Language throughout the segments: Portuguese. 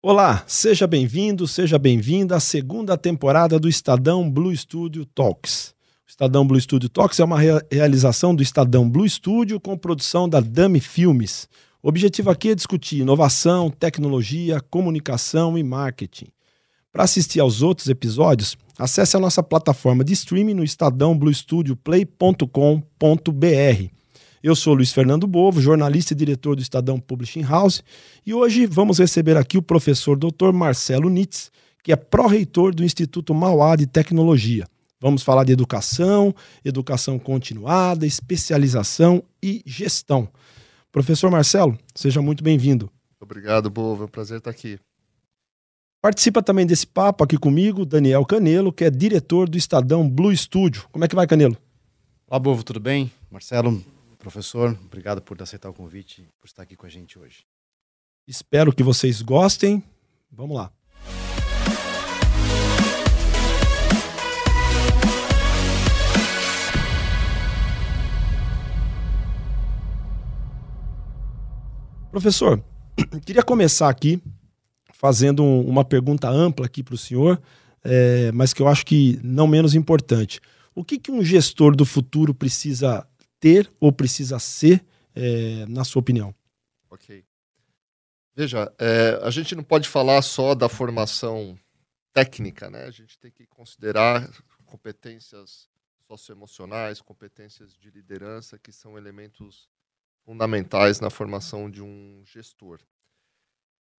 Olá, seja bem-vindo, seja bem-vinda à segunda temporada do Estadão Blue Studio Talks. O Estadão Blue Studio Talks é uma rea realização do Estadão Blue Studio com produção da Dami Filmes. O objetivo aqui é discutir inovação, tecnologia, comunicação e marketing. Para assistir aos outros episódios, acesse a nossa plataforma de streaming no estadãobluestudioplay.com.br. Eu sou Luiz Fernando Bovo, jornalista e diretor do Estadão Publishing House, e hoje vamos receber aqui o professor Dr. Marcelo Nitz, que é pró-reitor do Instituto Mauá de Tecnologia. Vamos falar de educação, educação continuada, especialização e gestão. Professor Marcelo, seja muito bem-vindo. Obrigado, Bovo. É um prazer estar aqui. Participa também desse papo aqui comigo Daniel Canelo, que é diretor do Estadão Blue Studio. Como é que vai, Canelo? Olá, Bovo, tudo bem? Marcelo, Professor, obrigado por aceitar o convite, por estar aqui com a gente hoje. Espero que vocês gostem. Vamos lá. Professor, queria começar aqui fazendo uma pergunta ampla aqui para o senhor, é, mas que eu acho que não menos importante. O que, que um gestor do futuro precisa ter ou precisa ser, é, na sua opinião? Ok. Veja, é, a gente não pode falar só da formação técnica, né? A gente tem que considerar competências socioemocionais, competências de liderança, que são elementos fundamentais na formação de um gestor.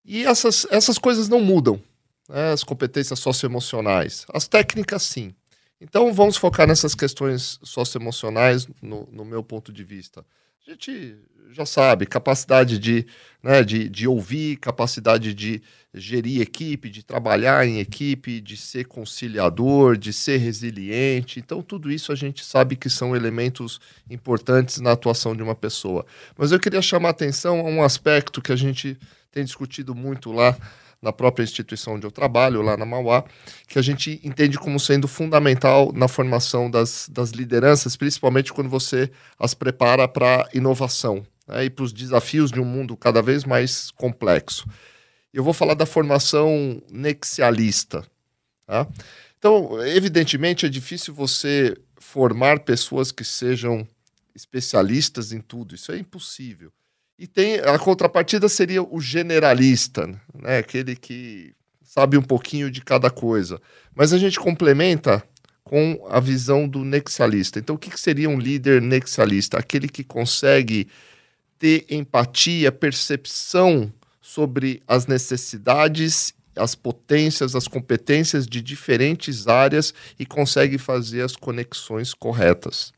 E essas, essas coisas não mudam, né? as competências socioemocionais. As técnicas, sim. Então vamos focar nessas questões socioemocionais, no, no meu ponto de vista. A gente já sabe, capacidade de, né, de, de ouvir, capacidade de gerir equipe, de trabalhar em equipe, de ser conciliador, de ser resiliente. Então, tudo isso a gente sabe que são elementos importantes na atuação de uma pessoa. Mas eu queria chamar a atenção a um aspecto que a gente tem discutido muito lá na própria instituição onde eu trabalho, lá na Mauá, que a gente entende como sendo fundamental na formação das, das lideranças, principalmente quando você as prepara para inovação né, e para os desafios de um mundo cada vez mais complexo. Eu vou falar da formação nexialista. Tá? Então, evidentemente, é difícil você formar pessoas que sejam especialistas em tudo, isso é impossível. E tem a contrapartida seria o generalista, né? aquele que sabe um pouquinho de cada coisa. Mas a gente complementa com a visão do nexialista. Então, o que, que seria um líder nexialista? Aquele que consegue ter empatia, percepção sobre as necessidades, as potências, as competências de diferentes áreas e consegue fazer as conexões corretas.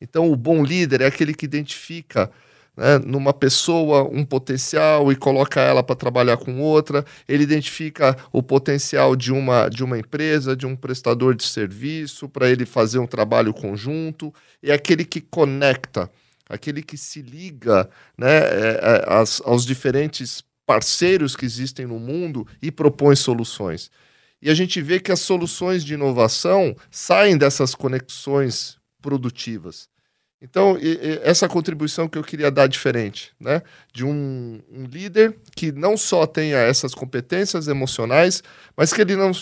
Então, o bom líder é aquele que identifica né, numa pessoa um potencial e coloca ela para trabalhar com outra, ele identifica o potencial de uma, de uma empresa, de um prestador de serviço, para ele fazer um trabalho conjunto, é aquele que conecta, aquele que se liga né, é, é, aos, aos diferentes parceiros que existem no mundo e propõe soluções. E a gente vê que as soluções de inovação saem dessas conexões produtivas. Então, e, e essa contribuição que eu queria dar diferente, né? De um, um, líder que não só tenha essas competências emocionais, mas que ele não.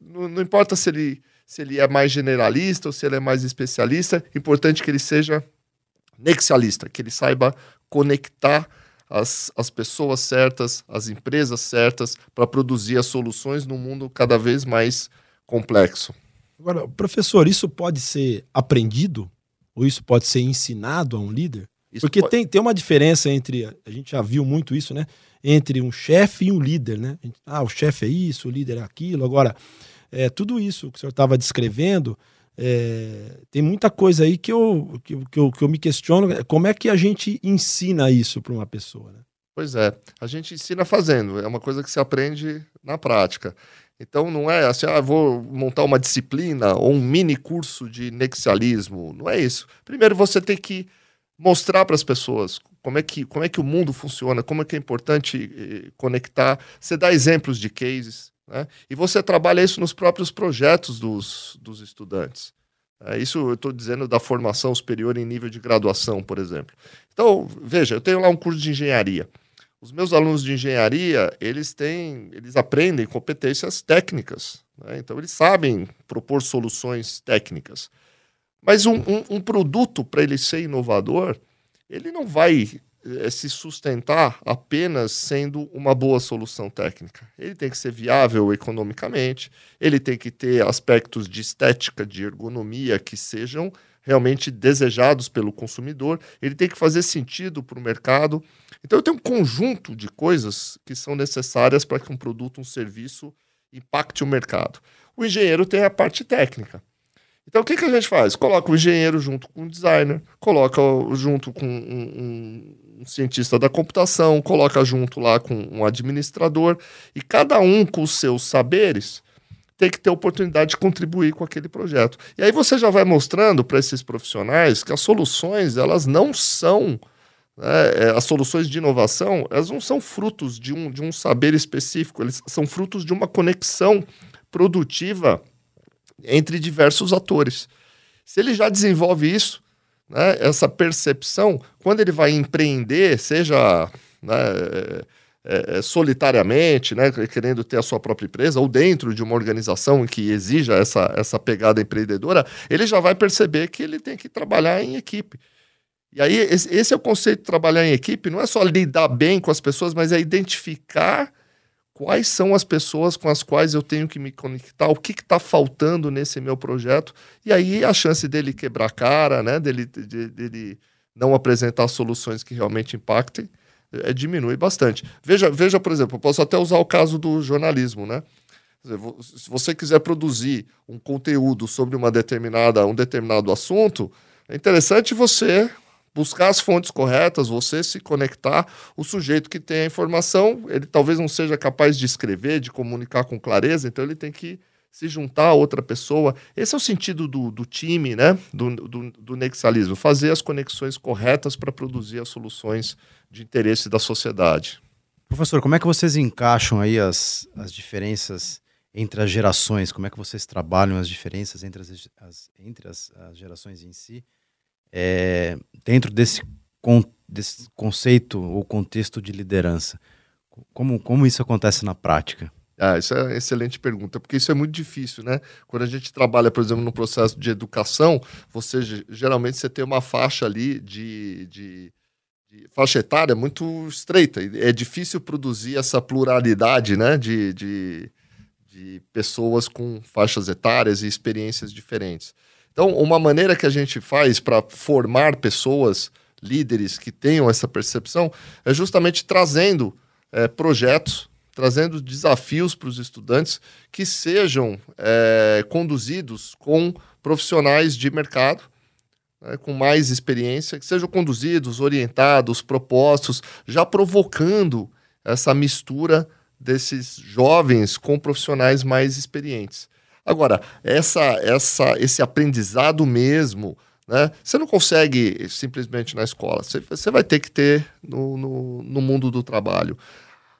Não, importa se ele, se ele é mais generalista ou se ele é mais especialista, importante que ele seja nexialista, que ele saiba conectar as, as pessoas certas, as empresas certas, para produzir as soluções num mundo cada vez mais complexo. Agora, professor, isso pode ser aprendido? Ou isso pode ser ensinado a um líder? Isso Porque pode... tem, tem uma diferença entre, a gente já viu muito isso, né? Entre um chefe e um líder, né? Ah, o chefe é isso, o líder é aquilo. Agora, é, tudo isso que o senhor estava descrevendo, é, tem muita coisa aí que eu, que, que, eu, que eu me questiono. Como é que a gente ensina isso para uma pessoa? Né? Pois é, a gente ensina fazendo, é uma coisa que se aprende na prática. Então não é assim, ah, vou montar uma disciplina ou um mini curso de nexialismo. Não é isso. Primeiro você tem que mostrar para as pessoas como é, que, como é que o mundo funciona, como é que é importante eh, conectar. Você dá exemplos de cases, né? E você trabalha isso nos próprios projetos dos, dos estudantes. É, isso eu estou dizendo da formação superior em nível de graduação, por exemplo. Então, veja, eu tenho lá um curso de engenharia. Os meus alunos de engenharia, eles têm, eles aprendem competências técnicas, né? então eles sabem propor soluções técnicas. Mas um, um, um produto, para ele ser inovador, ele não vai é, se sustentar apenas sendo uma boa solução técnica. Ele tem que ser viável economicamente, ele tem que ter aspectos de estética, de ergonomia que sejam realmente desejados pelo consumidor, ele tem que fazer sentido para o mercado. Então, eu tenho um conjunto de coisas que são necessárias para que um produto, um serviço impacte o mercado. O engenheiro tem a parte técnica. Então, o que, que a gente faz? Coloca o engenheiro junto com o designer, coloca junto com um, um, um, cientista da computação, coloca junto lá com um administrador, e cada um com os seus saberes tem que ter oportunidade de contribuir com aquele projeto. E aí você já vai mostrando para esses profissionais que as soluções, elas não são. Né, é, as soluções de inovação, elas não são frutos de um, de um saber específico, eles são frutos de uma conexão produtiva entre diversos atores. Se ele já desenvolve isso, né, essa percepção, quando ele vai empreender, seja né, é, é, solitariamente, né, querendo ter a sua própria empresa, ou dentro de uma organização que exija essa, essa pegada empreendedora, ele já vai perceber que ele tem que trabalhar em equipe. E aí, esse, é o conceito de trabalhar em equipe, não é só lidar bem com as pessoas, mas é identificar quais são as pessoas com as quais eu tenho que me conectar, o que está faltando nesse meu projeto, e aí a chance dele quebrar a cara, né, dele, de, dele não apresentar soluções que realmente impactem, é, diminui bastante. Veja, veja, por exemplo, eu posso até usar o caso do jornalismo, né? Se você quiser produzir um conteúdo sobre uma determinada, um determinado assunto, é interessante você buscar as fontes corretas, você se conectar. O sujeito que tem a informação, ele talvez não seja capaz de escrever, de comunicar com clareza, então ele tem que se juntar a outra pessoa. Esse é o sentido do, do time, né? do, do, do nexalismo, fazer as conexões corretas para produzir as soluções de interesse da sociedade. Professor, como é que vocês encaixam aí as, as diferenças entre as gerações? Como é que vocês trabalham as diferenças entre as, as entre as, as, gerações em si? É, dentro desse, con, desse conceito ou contexto de liderança, como, como isso acontece na prática? Ah, isso é uma excelente pergunta, porque isso é muito difícil, né? Quando a gente trabalha, por exemplo, no processo de educação, você geralmente você tem uma faixa ali de, de faixa etária muito estreita. É difícil produzir essa pluralidade né, de, de, de pessoas com faixas etárias e experiências diferentes. Então, uma maneira que a gente faz para formar pessoas, líderes que tenham essa percepção, é justamente trazendo é, projetos, trazendo desafios para os estudantes que sejam é, conduzidos com profissionais de mercado né, com mais experiência, que sejam conduzidos, orientados, propostos, já provocando essa mistura desses jovens com profissionais mais experientes. Agora, essa, essa, esse aprendizado mesmo, né, você não consegue simplesmente na escola, você, você vai ter que ter no, no, no mundo do trabalho.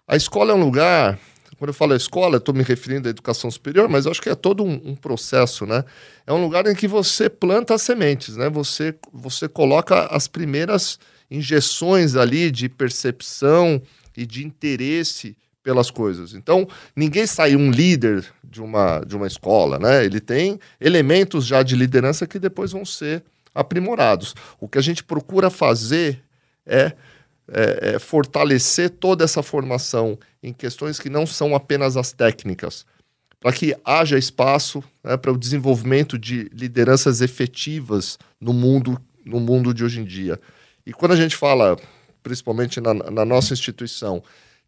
A escola é um lugar quando eu falo escola, estou me referindo à educação superior, mas acho que é todo um, um, processo, né? É um lugar em que você planta as sementes, né? Você, você coloca as primeiras injeções ali de percepção e de interesse pelas coisas. Então, ninguém sai um líder de uma, de uma escola, né? Ele tem elementos já de liderança que depois vão ser aprimorados. O que a gente procura fazer é é, é, fortalecer toda essa formação em questões que não são apenas as técnicas, para que haja espaço né, para o desenvolvimento de lideranças efetivas no mundo, no mundo de hoje em dia. E quando a gente fala, principalmente na, na nossa instituição,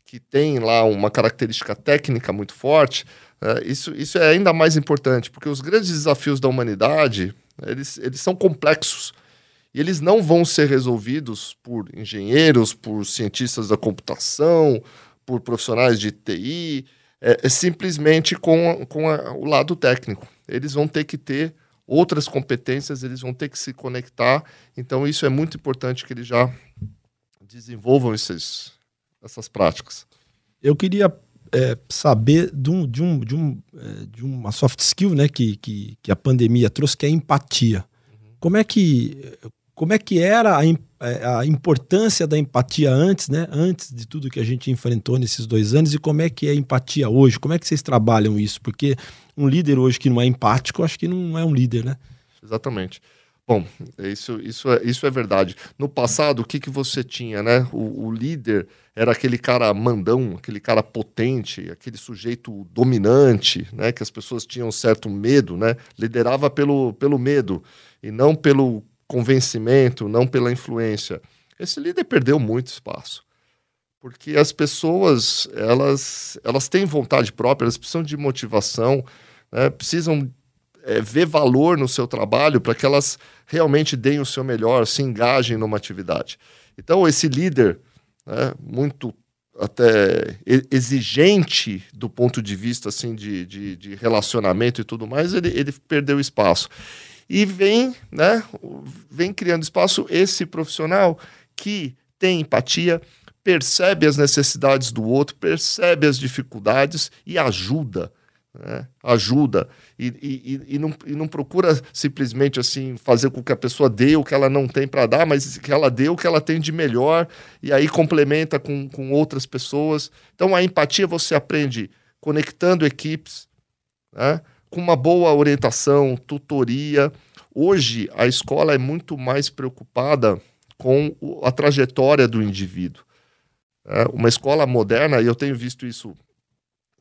que tem lá uma característica técnica muito forte, é, isso, isso é ainda mais importante, porque os grandes desafios da humanidade, eles, eles são complexos. E eles não vão ser resolvidos por engenheiros, por cientistas da computação, por profissionais de TI, é, é simplesmente com, com a, o lado técnico. Eles vão ter que ter outras competências, eles vão ter que se conectar. Então, isso é muito importante que eles já desenvolvam esses, essas práticas. Eu queria é, saber de, um, de, um, de, um, é, de uma soft skill né, que, que, que a pandemia trouxe, que é a empatia. Uhum. Como é que como é que era a, é, a importância da empatia antes, né? Antes de tudo que a gente enfrentou nesses dois anos e como é que é a empatia hoje? Como é que vocês trabalham isso? Porque um líder hoje que não é empático, acho que não é um líder, né? Exatamente. Bom, isso, isso, é, isso é verdade. No passado, o que, que você tinha, né? O, o, líder era aquele cara mandão, aquele cara potente, aquele sujeito dominante, né? Que as pessoas tinham certo medo, né? Liderava pelo, pelo medo e não pelo convencimento, não pela influência. Esse líder perdeu muito espaço. Porque as pessoas, elas, elas têm vontade própria, elas precisam de motivação, né? precisam é, ver valor no seu trabalho para que elas realmente deem o seu melhor, se engajem numa atividade. Então, esse líder, né, muito até exigente do ponto de vista assim de, de, de, relacionamento e tudo mais, ele, ele perdeu espaço. E vem, né, vem criando espaço esse profissional que tem empatia, percebe as necessidades do outro, percebe as dificuldades e ajuda né? ajuda e, e, e, não, e não procura simplesmente assim fazer com que a pessoa dê o que ela não tem para dar, mas que ela dê o que ela tem de melhor e aí complementa com, com outras pessoas. Então a empatia você aprende conectando equipes, né? Com uma boa orientação, tutoria. Hoje a escola é muito mais preocupada com a trajetória do indivíduo. É, uma escola moderna, e eu tenho visto isso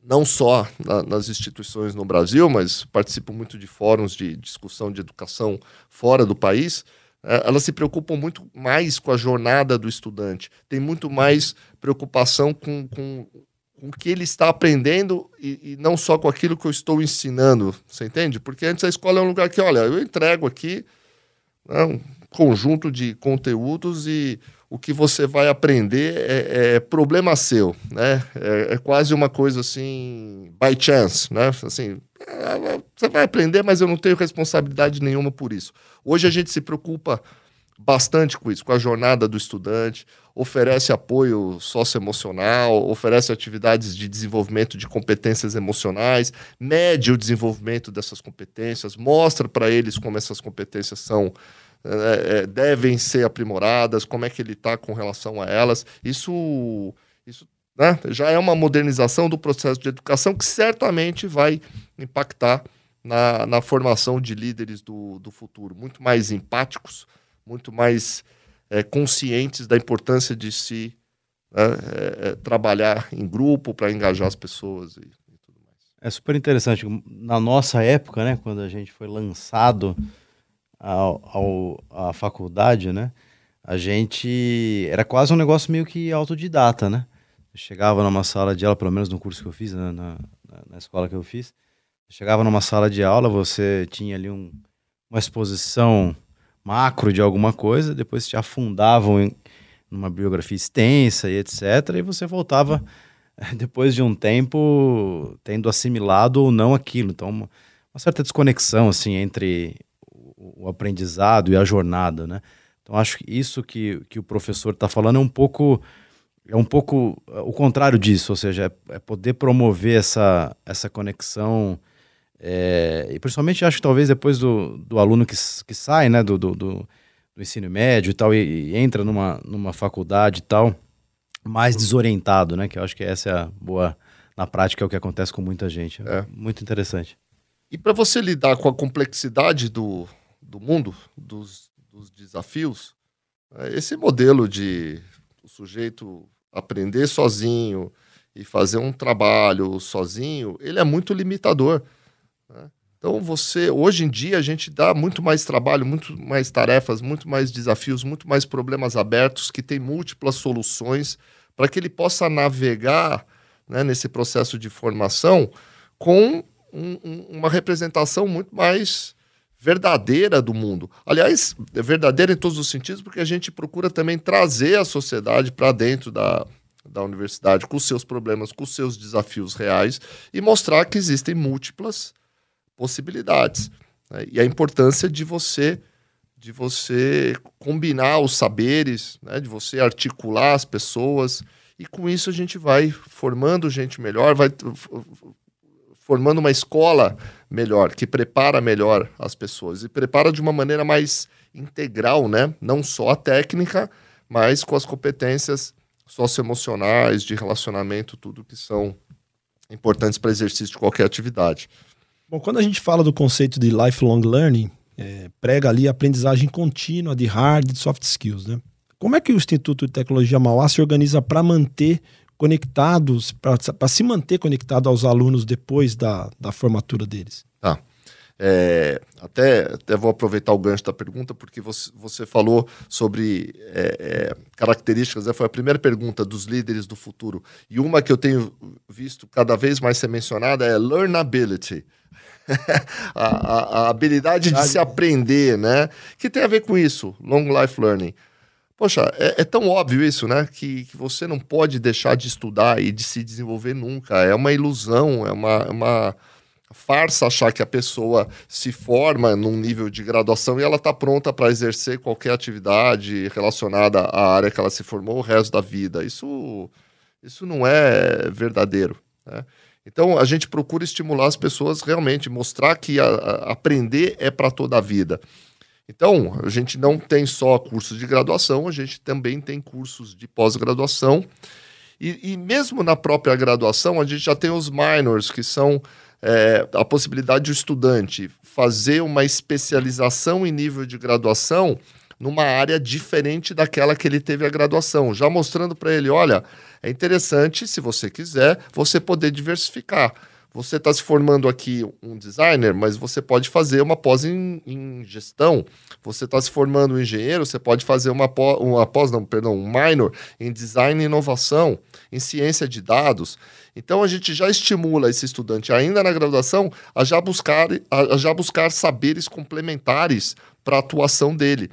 não só na, nas instituições no Brasil, mas participo muito de fóruns de discussão de educação fora do país, é, elas se preocupam muito mais com a jornada do estudante, tem muito mais preocupação com, com, com o que ele está aprendendo e, e, não só com aquilo que eu estou ensinando, você entende? Porque antes a escola é um lugar que, olha, eu entrego aqui né, um conjunto de conteúdos e o que você vai aprender é, é problema seu, né? É, é, quase uma coisa assim, by chance, né? Assim, é, você vai aprender, mas eu não tenho responsabilidade nenhuma por isso. Hoje a gente se preocupa bastante com isso, com a jornada do estudante, oferece apoio socioemocional, oferece atividades de desenvolvimento de competências emocionais, mede o desenvolvimento dessas competências, mostra para eles como essas competências são é, é, devem ser aprimoradas, como é que ele está com relação a elas. Isso, isso né, já é uma modernização do processo de educação que certamente vai impactar na, na formação de líderes do, do futuro, muito mais empáticos, muito mais é, conscientes da importância de se né, é, é, trabalhar em grupo para engajar as pessoas e, e, tudo mais. É super interessante. Na nossa época, né, quando a gente foi lançado ao, à faculdade, né? A gente era quase um negócio meio que autodidata, né? Eu chegava numa sala de aula, pelo menos no curso que eu fiz, né? na, na, na escola que eu fiz, eu chegava numa sala de aula, você tinha ali um, uma exposição macro de alguma coisa, depois te afundavam em numa biografia extensa e etc. E você voltava depois de um tempo tendo assimilado ou não aquilo. Então, uma, uma certa desconexão assim entre o aprendizado e a jornada, né? Então acho que isso que, que o professor está falando é um pouco é um pouco é, o contrário disso, ou seja, é, é poder promover essa, essa conexão é, e principalmente acho que talvez depois do, do aluno que, que sai, né, do, do, do ensino médio e tal e, e, entra numa, numa faculdade e tal mais desorientado, né? Que eu acho que essa é a boa na prática é o que acontece com muita gente. É. Muito interessante. E para você lidar com a complexidade do, do mundo, dos, dos desafios, é, esse modelo de o sujeito aprender sozinho e fazer um trabalho sozinho, ele é muito limitador. Então você, hoje em dia, a gente dá muito mais trabalho, muito mais tarefas, muito mais desafios, muito mais problemas abertos que tem múltiplas soluções para que ele possa navegar né, nesse processo de formação com um, um, uma representação muito mais verdadeira do mundo. Aliás, é verdadeira em todos os sentidos, porque a gente procura também trazer a sociedade para dentro da, da universidade com seus problemas, com seus desafios reais e mostrar que existem múltiplas possibilidades. Né? E a importância de você de você combinar os saberes, né? de você articular as pessoas e com isso a gente vai formando gente melhor, vai formando uma escola melhor, que prepara melhor as pessoas e prepara de uma maneira mais integral, né? Não só a técnica, mas com as competências socioemocionais, de relacionamento, tudo que são importantes para exercício de qualquer atividade. Bom, quando a gente fala do conceito de lifelong learning, é, prega ali aprendizagem contínua de hard e soft skills, né? Como é que o Instituto de Tecnologia Mauá se organiza para manter conectados, para se manter conectado aos alunos depois da, da formatura deles? Tá. É, até, até vou aproveitar o gancho da pergunta, porque você, você falou sobre é, é, características, né? foi a primeira pergunta dos líderes do futuro. E uma que eu tenho visto cada vez mais ser mencionada é learnability. a, a, a, habilidade de se aprender, né? Que tem a ver com isso, long life learning. Poxa, é, é, tão óbvio isso, né? Que, que, você não pode deixar de estudar e de se desenvolver nunca. É uma ilusão, é uma, é uma farsa achar que a pessoa se forma num nível de graduação e ela está pronta para exercer qualquer atividade relacionada à área que ela se formou o resto da vida. Isso, isso não é verdadeiro. Né? Então, a gente procura estimular as pessoas realmente, mostrar que a, a aprender é para toda a vida. Então, a gente não tem só cursos de graduação, a gente também tem cursos de pós-graduação. E, e, mesmo na própria graduação, a gente já tem os minors, que são é, a possibilidade do estudante fazer uma especialização em nível de graduação numa área diferente daquela que ele teve a graduação, já mostrando para ele: olha, é interessante, se você quiser, você poder diversificar você está se formando aqui um designer, mas você pode fazer uma pós em, em gestão. Você está se formando um engenheiro, você pode fazer uma pós, uma pós, não, perdão, um minor em design e inovação, em ciência de dados. Então a gente já estimula esse estudante ainda na graduação a já buscar, a, já buscar saberes complementares para a atuação dele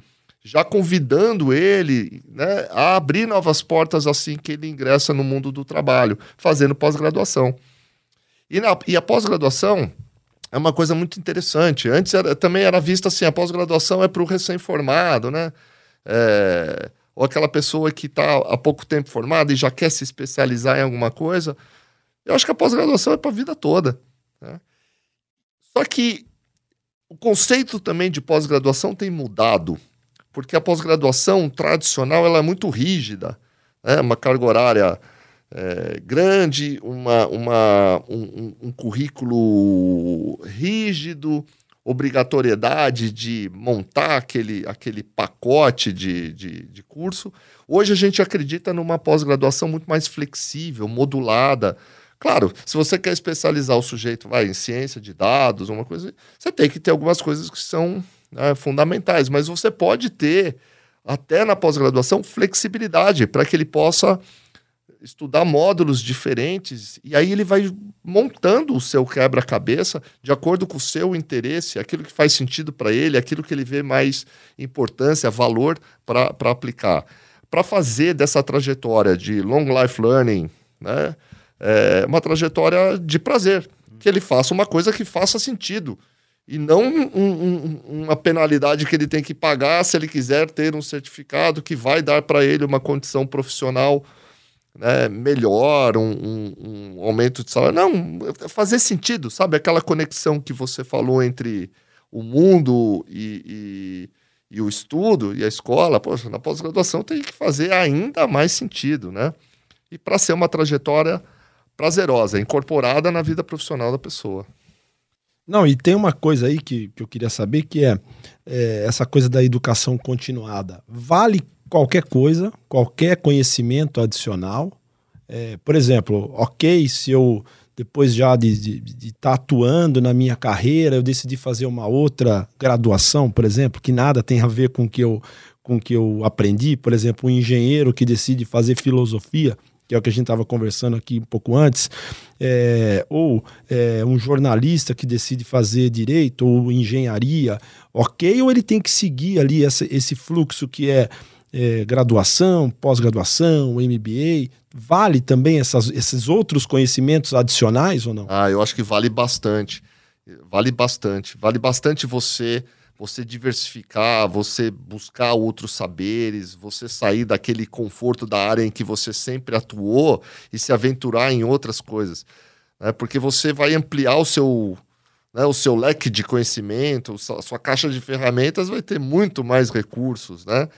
já convidando ele né, a abrir novas portas assim que ele ingressa no mundo do trabalho, fazendo pós-graduação. E, e a pós-graduação é uma coisa muito interessante. Antes era, também era vista assim, a pós-graduação é para o recém-formado, né? É, ou aquela pessoa que está há pouco tempo formada e já quer se especializar em alguma coisa. Eu acho que a pós-graduação é para a vida toda. Né? Só que o conceito também de pós-graduação tem mudado, porque a pós-graduação tradicional ela é muito rígida, né? uma carga horária é, grande, uma, uma, um, um, currículo rígido, obrigatoriedade de montar aquele, aquele pacote de, de, de curso. Hoje a gente acredita numa pós-graduação muito mais flexível, modulada. Claro, se você quer especializar o sujeito vai, em ciência de dados, uma coisa, você tem que ter algumas coisas que são né, fundamentais, mas você pode ter, até na pós-graduação, flexibilidade para que ele possa estudar módulos diferentes e aí ele vai montando o seu quebra-cabeça de acordo com o seu interesse, aquilo que faz sentido para ele, aquilo que ele vê mais importância, valor para aplicar. Para fazer dessa trajetória de long life learning, né, é uma trajetória de prazer, que ele faça uma coisa que faça sentido e não um, um, uma penalidade que ele tem que pagar se ele quiser ter um certificado que vai dar para ele uma condição profissional né, melhor, um, um, um, aumento de salário. Não, fazer sentido, sabe? Aquela conexão que você falou entre o mundo e, e, e o estudo e a escola. Poxa, na pós-graduação tem que fazer ainda mais sentido, né? E para ser uma trajetória prazerosa, incorporada na vida profissional da pessoa. Não, e tem uma coisa aí que, que eu queria saber que é, é essa coisa da educação continuada. Vale qualquer coisa, qualquer conhecimento adicional. É, por exemplo, ok, se eu, depois já de estar tá atuando na minha carreira, eu decidi fazer uma outra graduação, por exemplo, que nada tem a ver com que eu, com que eu aprendi, por exemplo, um engenheiro que decide fazer filosofia, que é o que a gente estava conversando aqui um pouco antes, é, ou é, um jornalista que decide fazer direito ou engenharia, ok, ou ele tem que seguir ali essa, esse fluxo que é é, graduação, pós-graduação, MBA, vale também essas, esses outros conhecimentos adicionais ou não? Ah, eu acho que vale bastante. Vale bastante. Vale bastante você você diversificar, você buscar outros saberes, você sair daquele conforto da área em que você sempre atuou e se aventurar em outras coisas. né? porque você vai ampliar o seu, né, o seu leque de conhecimento, a sua caixa de ferramentas vai ter muito mais recursos, né?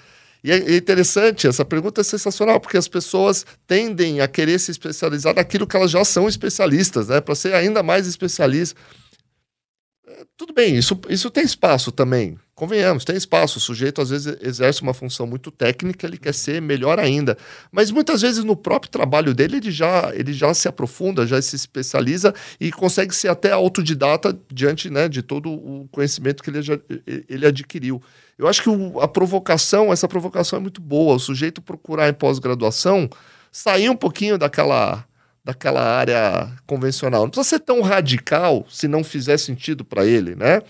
E é interessante, essa pergunta é sensacional, porque as pessoas tendem a querer se especializar naquilo que elas já são especialistas, né? Para ser ainda mais especialista. Tudo bem, isso, isso tem espaço também. Convenhamos, tem espaço. O sujeito às vezes exerce uma função muito técnica, ele quer ser melhor ainda. Mas muitas vezes no próprio trabalho dele ele já, ele já se aprofunda, já se especializa e consegue ser até autodidata diante né, de todo o conhecimento que ele, já, ele adquiriu. Eu acho que o, a provocação, essa provocação é muito boa. O sujeito procurar em pós-graduação sair um pouquinho daquela daquela área convencional. Não precisa ser tão radical se não fizer sentido para ele, né?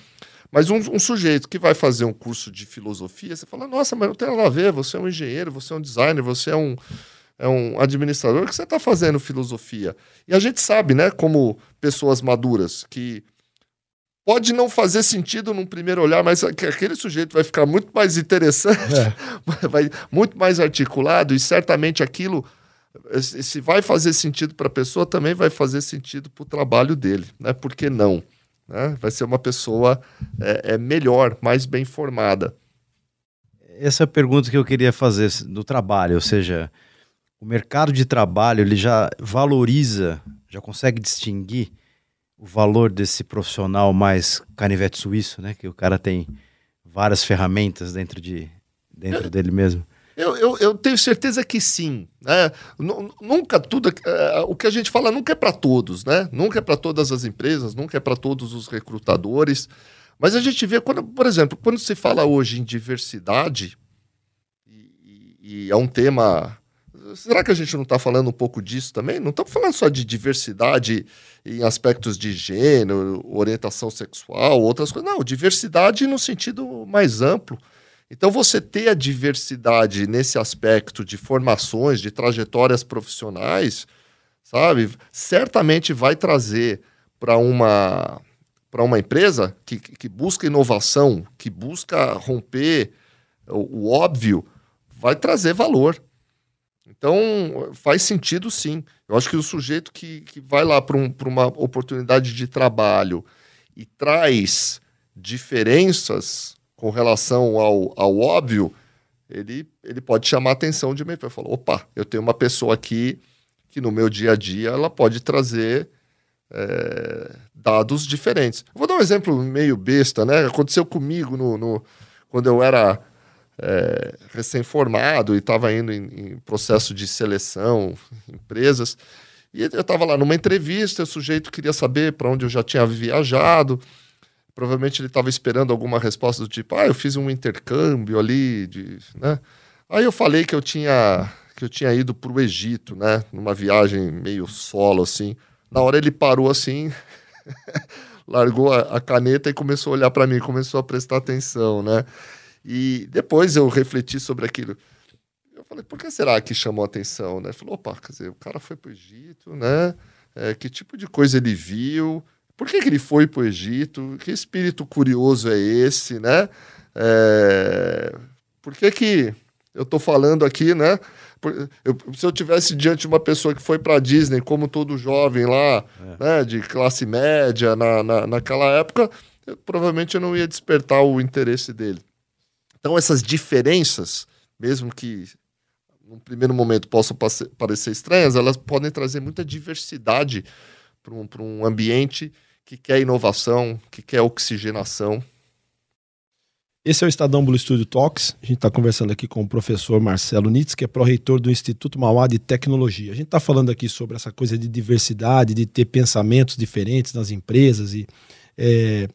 Mas um, um, sujeito que vai fazer um curso de filosofia, você fala, nossa, mas não tem nada a ver, você é um engenheiro, você é um designer, você é um, é um administrador, que você está fazendo filosofia? E a gente sabe, né, como pessoas maduras, que pode não fazer sentido num primeiro olhar, mas aquele sujeito vai ficar muito mais interessante, é. vai muito mais articulado, e certamente aquilo, se vai fazer sentido para a pessoa, também vai fazer sentido para o trabalho dele, né? Por que não? Né? Vai ser uma pessoa é, é melhor, mais bem formada. Essa é a pergunta que eu queria fazer do trabalho, ou seja, o mercado de trabalho ele já valoriza, já consegue distinguir o valor desse profissional mais canivete suíço, né? Que o cara tem várias ferramentas dentro de dentro dele mesmo. Eu, eu, eu, tenho certeza que sim. Né? Nunca tudo. Uh, o que a gente fala nunca é para todos, né? Nunca é para todas as empresas, nunca é para todos os recrutadores. Mas a gente vê, quando, por exemplo, quando se fala hoje em diversidade, e, e é um tema. Será que a gente não está falando um pouco disso também? Não estamos falando só de diversidade em aspectos de gênero, orientação sexual, outras coisas. Não, diversidade no sentido mais amplo. Então, você ter a diversidade nesse aspecto de formações, de trajetórias profissionais, sabe, certamente vai trazer para uma, para uma empresa que, que busca inovação, que busca romper o, o óbvio, vai trazer valor. Então, faz sentido sim. Eu acho que o sujeito que, que vai lá para um, uma oportunidade de trabalho e traz diferenças com relação ao, ao óbvio, ele, ele pode chamar a atenção de mim. Ele falar, opa, eu tenho uma pessoa aqui que no meu dia a dia ela pode trazer é, dados diferentes. vou dar um exemplo meio besta, né? Aconteceu comigo no, no quando eu era é, recém-formado e estava indo em, em, processo de seleção, empresas. E eu estava lá numa entrevista, o sujeito queria saber para onde eu já tinha viajado. Provavelmente ele estava esperando alguma resposta do tipo, ah, eu fiz um intercâmbio ali, de, né? Aí eu falei que eu tinha que eu tinha ido para o Egito, né? Numa viagem meio solo, assim. Na hora ele parou assim, largou a, a, caneta e começou a olhar para mim, começou a prestar atenção, né? E depois eu refleti sobre aquilo. Eu falei, por que será que chamou atenção, né? Falou, opa, quer dizer, o cara foi para o Egito, né? É, que tipo de coisa ele viu? Por que, que ele foi para o Egito? Que espírito curioso é esse, né? É... Por que, que eu estou falando aqui, né? Eu, se eu tivesse diante de uma pessoa que foi para Disney, como todo jovem lá, é. né, de classe média, na, na, naquela época, eu, provavelmente eu não ia despertar o interesse dele. Então, essas diferenças, mesmo que num primeiro momento possam parecer estranhas, elas podem trazer muita diversidade para um, um ambiente que quer inovação, que quer oxigenação. Esse é o Estadão Blue Studio Talks. A gente está conversando aqui com o professor Marcelo Nitz, que é pró-reitor do Instituto Mauá de Tecnologia. A gente está falando aqui sobre essa coisa de diversidade, de ter pensamentos diferentes nas empresas e é,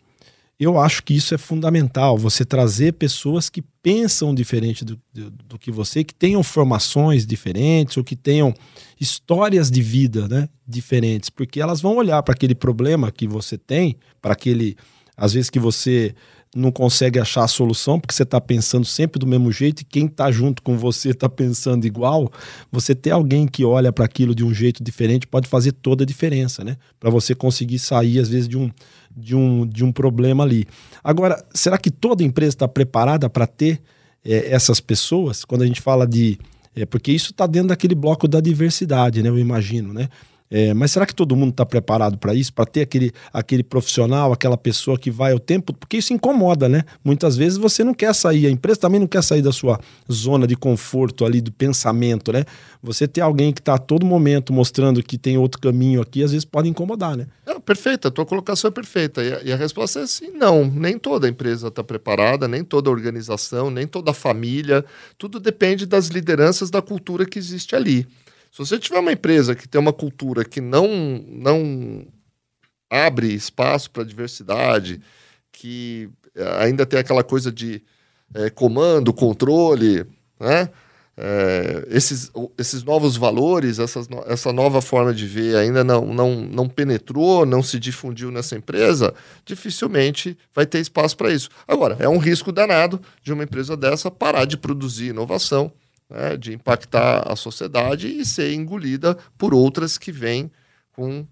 eu acho que isso é fundamental, você trazer pessoas que pensam diferente do, do, do, que você, que tenham formações diferentes ou que tenham histórias de vida né, diferentes, porque elas vão olhar para aquele problema que você tem, para aquele, às vezes que você não consegue achar a solução porque você está pensando sempre do mesmo jeito e quem está junto com você está pensando igual, você ter alguém que olha para aquilo de um jeito diferente pode fazer toda a diferença, né? Para você conseguir sair, às vezes, de um, de um, de um problema ali. Agora, será que toda empresa está preparada para ter é, essas pessoas? Quando a gente fala de. É, porque isso está dentro daquele bloco da diversidade, né? Eu imagino, né? É, mas será que todo mundo está preparado para isso? Para ter aquele, aquele profissional, aquela pessoa que vai ao tempo? Porque isso incomoda, né? Muitas vezes você não quer sair, a empresa também não quer sair da sua zona de conforto ali, do pensamento, né? Você ter alguém que está a todo momento mostrando que tem outro caminho aqui, às vezes pode incomodar, né? Não, perfeita, a tua colocação é perfeita. E a, e a resposta é sim, não. Nem toda empresa está preparada, nem toda organização, nem toda família. Tudo depende das lideranças, da cultura que existe ali. Se você tiver uma empresa que tem uma cultura que não, não abre espaço para diversidade, que eh, ainda tem aquela coisa de é, comando, controle, né? É, esses, esses novos valores, essas, essa nova forma de ver ainda não, não, não penetrou, não se difundiu nessa empresa, dificilmente vai ter espaço para isso. Agora, é um risco danado de uma empresa dessa parar de produzir inovação né, de impactar a sociedade e ser engolida por outras que vêm com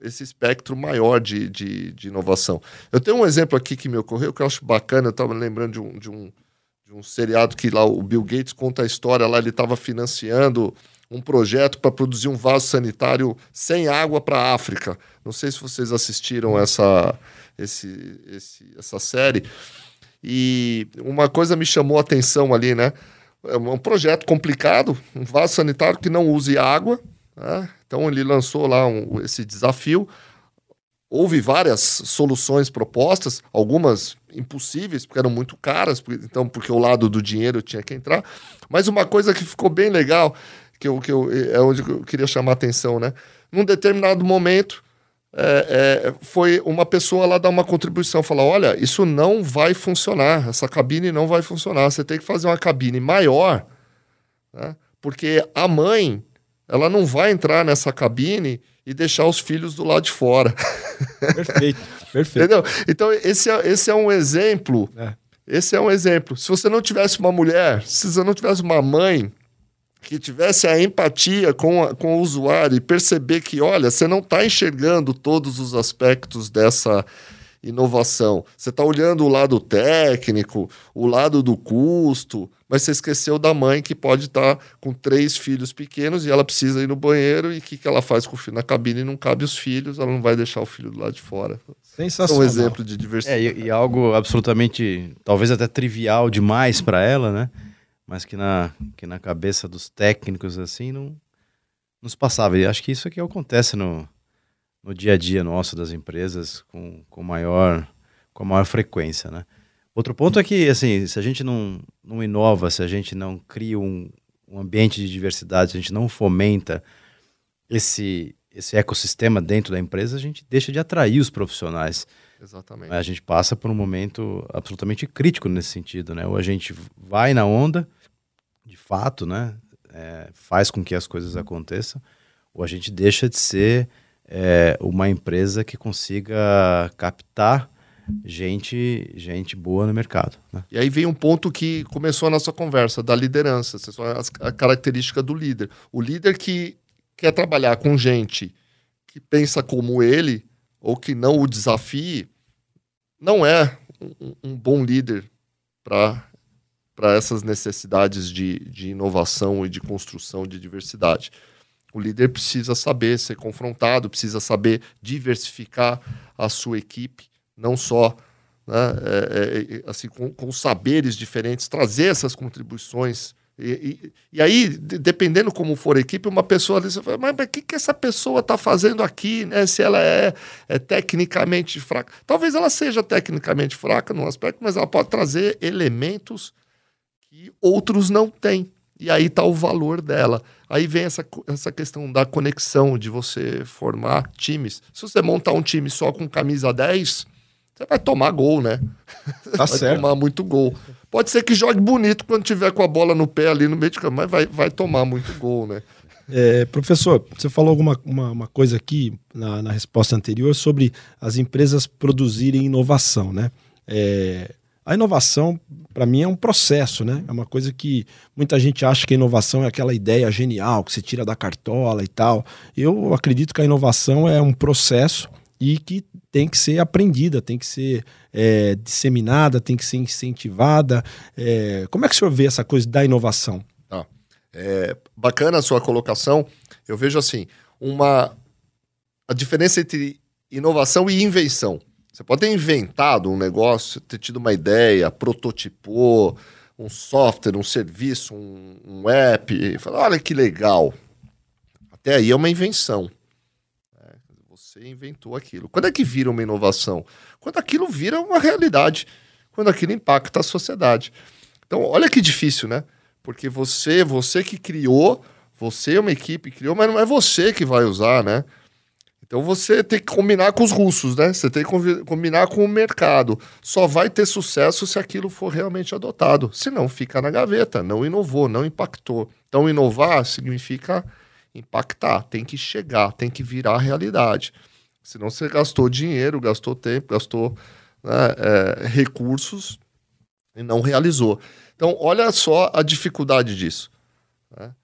esse espectro maior de, de, de, inovação. Eu tenho um exemplo aqui que me ocorreu que eu acho bacana, eu estava lembrando de um, de, um, de um seriado que lá o Bill Gates conta a história, lá ele estava financiando um projeto para produzir um vaso sanitário sem água para a África. Não sei se vocês assistiram essa, esse, esse, essa série. E uma coisa me chamou a atenção ali, né? É um projeto complicado, um vaso sanitário que não use água. Né? Então ele lançou lá um, esse desafio. Houve várias soluções propostas, algumas impossíveis, porque eram muito caras, então porque o lado do dinheiro tinha que entrar. Mas uma coisa que ficou bem legal, que, eu, que eu, é onde eu queria chamar a atenção, né? Num determinado momento, é, é, foi uma pessoa lá dar uma contribuição, falar: olha, isso não vai funcionar, essa cabine não vai funcionar, você tem que fazer uma cabine maior, né? porque a mãe ela não vai entrar nessa cabine e deixar os filhos do lado de fora. Perfeito, perfeito. Entendeu? Então, esse é, esse é um exemplo. É. Esse é um exemplo. Se você não tivesse uma mulher, se você não tivesse uma mãe que tivesse a empatia com, a, com o usuário e perceber que, olha, você não está enxergando todos os aspectos dessa inovação. Você está olhando o lado técnico, o lado do custo, mas você esqueceu da mãe que pode estar tá com três filhos pequenos e ela precisa ir no banheiro e o que, que ela faz com o filho? Na cabine não cabe os filhos, ela não vai deixar o filho do lado de fora. Sensacional. É um exemplo de diversidade. É, e, e algo absolutamente, talvez até trivial demais para ela, né? Mas que na, que na cabeça dos técnicos assim não nos passava. E acho que isso aqui acontece no, no dia a dia nosso das empresas com, com, maior, com maior frequência, né? Outro ponto é que, assim, se a gente não, não inova, se a gente não cria um, um ambiente de diversidade, se a gente não fomenta esse, esse ecossistema dentro da empresa, a gente deixa de atrair os profissionais. Exatamente. A gente passa por um momento absolutamente crítico nesse sentido, né? Ou a gente vai na onda, fato, né, é, faz com que as coisas aconteçam, ou a gente deixa de ser é, uma empresa que consiga captar gente gente boa no mercado. Né? E aí vem um ponto que começou a nossa conversa, da liderança, a característica do líder. O líder que quer trabalhar com gente que pensa como ele, ou que não o desafie, não é um, um bom líder para para essas necessidades de, de inovação e de construção de diversidade. O líder precisa saber ser confrontado, precisa saber diversificar a sua equipe, não só né, é, é, assim, com, com, saberes diferentes, trazer essas contribuições. E, e, e, aí, dependendo como for a equipe, uma pessoa fala, mas o que, que essa pessoa está fazendo aqui, né? Se ela é, é, tecnicamente fraca. Talvez ela seja tecnicamente fraca num aspecto, mas ela pode trazer elementos que outros não têm. E aí está o valor dela. Aí vem essa, essa questão da conexão, de você formar times. Se você montar um time só com camisa 10, você vai tomar gol, né? Tá vai certo. tomar muito gol. Pode ser que jogue bonito quando tiver com a bola no pé ali no meio de campo, mas vai, vai tomar muito gol, né? É, professor, você falou alguma uma, uma coisa aqui na, na, resposta anterior sobre as empresas produzirem inovação, né? É, a inovação, para mim, é um processo, né? É uma coisa que muita gente acha que a inovação é aquela ideia genial que se tira da cartola e tal. Eu acredito que a inovação é um processo e que tem que ser aprendida, tem que ser é, disseminada, tem que ser incentivada. É, como é que o senhor vê essa coisa da inovação? Tá. É, bacana a sua colocação. Eu vejo assim, uma, a diferença entre inovação e invenção. Você pode ter inventado um negócio, ter tido uma ideia, prototipou um software, um serviço, um, um app, e falar, olha que legal. Até aí é uma invenção. É, você inventou aquilo. Quando é que vira uma inovação? Quando aquilo vira uma realidade, quando aquilo impacta a sociedade. Então, olha que difícil, né? Porque você, você que criou, você é uma equipe criou, mas não é você que vai usar, né? Então você tem que combinar com os russos, né? Você tem que combinar com o mercado. Só vai ter sucesso se aquilo for realmente adotado. Se não, fica na gaveta, não inovou, não impactou. Então, inovar significa impactar, tem que chegar, tem que virar realidade. Senão você gastou dinheiro, gastou tempo, gastou né, é, recursos e não realizou. Então, olha só a dificuldade disso. Né?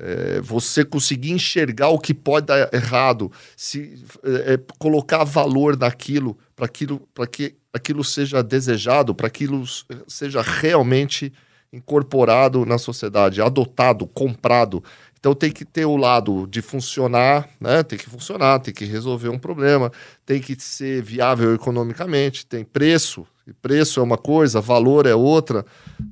É, você conseguir enxergar o que pode dar errado, se é, é colocar valor naquilo, para aquilo, que aquilo seja desejado, para aquilo seja realmente incorporado na sociedade, adotado, comprado. Então tem que ter o lado de funcionar, né? Tem que funcionar, tem que resolver um problema, tem que ser viável economicamente, tem preço, e preço é uma coisa, valor é outra,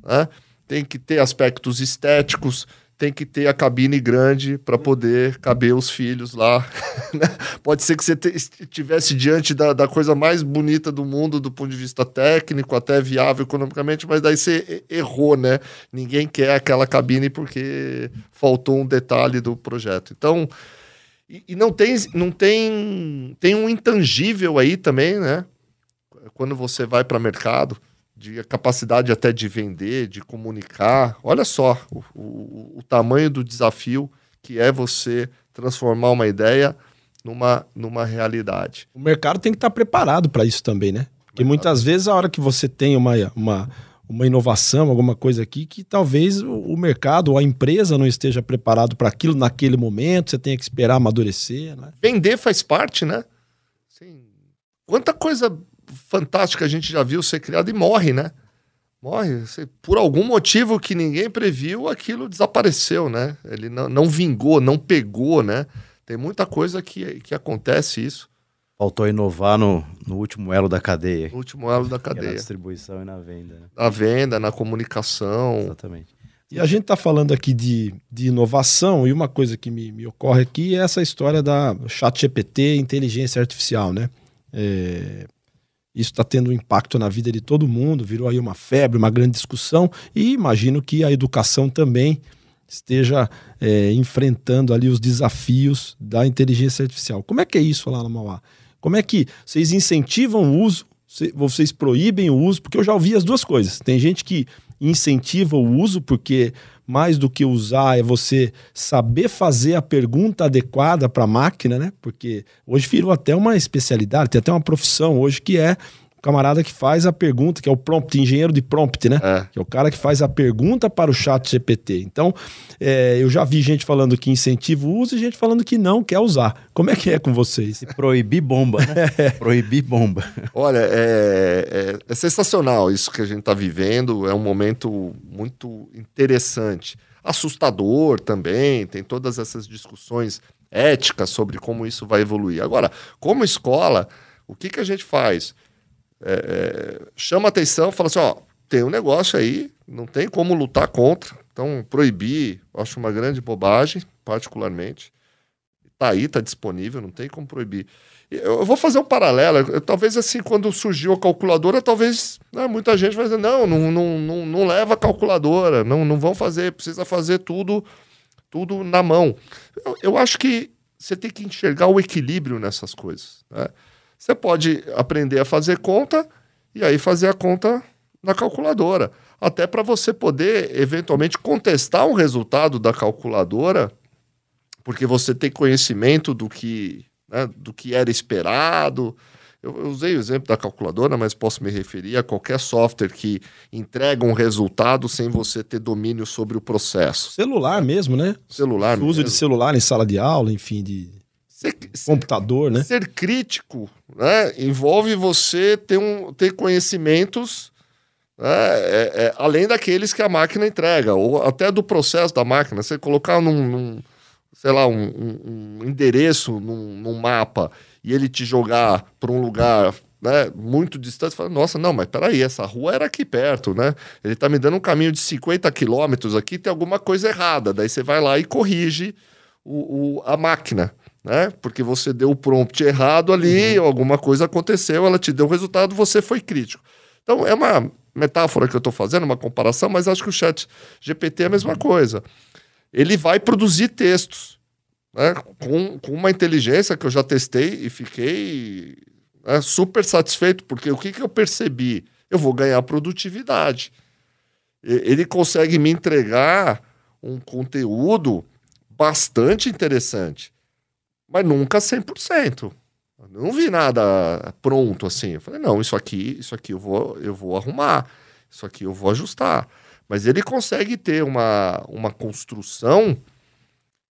né? Tem que ter aspectos estéticos, tem que ter a cabine grande para poder caber os filhos lá. Né? Pode ser que você estivesse diante da, da, coisa mais bonita do mundo do ponto de vista técnico, até viável economicamente, mas daí você errou, né? Ninguém quer aquela cabine porque faltou um detalhe do projeto. Então, e, e não tem, não tem, tem um intangível aí também, né? Quando você vai para mercado, de capacidade até de vender, de comunicar. Olha só o, o, o, tamanho do desafio que é você transformar uma ideia numa, numa realidade. O mercado tem que estar preparado para isso também, né? Porque muitas vezes a hora que você tem uma, uma, uma inovação, alguma coisa aqui, que talvez o, mercado ou a empresa não esteja preparado para aquilo naquele momento, você tenha que esperar amadurecer. Né? Vender faz parte, né? Sim. Quanta coisa fantástica a gente já viu ser criado e morre, né? Morre. Por algum motivo que ninguém previu, aquilo desapareceu, né? Ele não, não vingou, não pegou, né? Tem muita coisa que, que acontece isso. Faltou inovar no, no último elo da cadeia. No último elo da cadeia. na distribuição e na venda. Né? Na venda, na comunicação. Exatamente. E a gente está falando aqui de, de inovação, e uma coisa que me, me ocorre aqui é essa história da chat GPT, inteligência artificial, né? É, isso está tendo um impacto na vida de todo mundo, virou aí uma febre, uma grande discussão, e imagino que a educação também esteja é, enfrentando ali os desafios da inteligência artificial. Como é que é isso lá no Mauá? Como é que vocês incentivam o uso, vocês proíbem o uso? Porque eu já ouvi as duas coisas. Tem gente que incentiva o uso porque mais do que usar é você saber fazer a pergunta adequada para a máquina, né? Porque hoje virou até uma especialidade, tem até uma profissão hoje que é camarada que faz a pergunta, que é o prompt, engenheiro de prompt, né? É. Que é o cara que faz a pergunta para o chat GPT. Então, é, eu já vi gente falando que incentiva o uso e gente falando que não quer usar. Como é que é com vocês? Proibir bomba, né? É. Proibir bomba. Olha, é, é, é sensacional isso que a gente está vivendo, é um momento muito interessante. Assustador também, tem todas essas discussões éticas sobre como isso vai evoluir. Agora, como escola, o que, que a gente faz? É, é, chama atenção, fala assim, ó, tem um negócio aí, não tem como lutar contra. Então, proibir, acho uma grande bobagem, particularmente. Tá aí, tá disponível, não tem como proibir. Eu, vou fazer um paralelo. Talvez assim, quando surgiu a calculadora, talvez né, muita gente vai dizer, não, não, não, não, não leva a calculadora, não, não vão fazer, precisa fazer tudo, tudo na mão. Eu, eu acho que você tem que enxergar o equilíbrio nessas coisas. Né? Você pode aprender a fazer conta e aí fazer a conta na calculadora. Até para você poder, eventualmente, contestar um resultado da calculadora, porque você tem conhecimento do que, né, do que era esperado. Eu, eu usei o exemplo da calculadora, mas posso me referir a qualquer software que entrega um resultado sem você ter domínio sobre o processo. Celular mesmo, né? Celular. O uso de celular em sala de aula, enfim, de Ser, computador, né? Ser crítico né, envolve você ter, um, ter conhecimentos né, é, é, além daqueles que a máquina entrega, ou até do processo da máquina. Você colocar num, num sei lá, um, um, um endereço num, num, mapa e ele te jogar para um lugar né, muito distante, você fala, nossa, não, mas peraí, essa rua era aqui perto, né? Ele está me dando um caminho de 50 quilômetros aqui, tem alguma coisa errada. Daí você vai lá e corrige o, o a máquina né? Porque você deu o prompt errado ali, uhum. alguma coisa aconteceu, ela te deu o resultado, você foi crítico. Então, é uma metáfora que eu estou fazendo, uma comparação, mas acho que o chat GPT é a mesma coisa. Ele vai produzir textos né? com, com uma inteligência que eu já testei e fiquei né, super satisfeito, porque o que, que eu percebi? Eu vou ganhar produtividade. Ele consegue me entregar um conteúdo bastante interessante mas nunca 100%. Eu não vi nada pronto assim. Eu falei, não, isso aqui, isso aqui eu vou, eu vou arrumar, isso aqui eu vou ajustar. Mas ele consegue ter uma, uma construção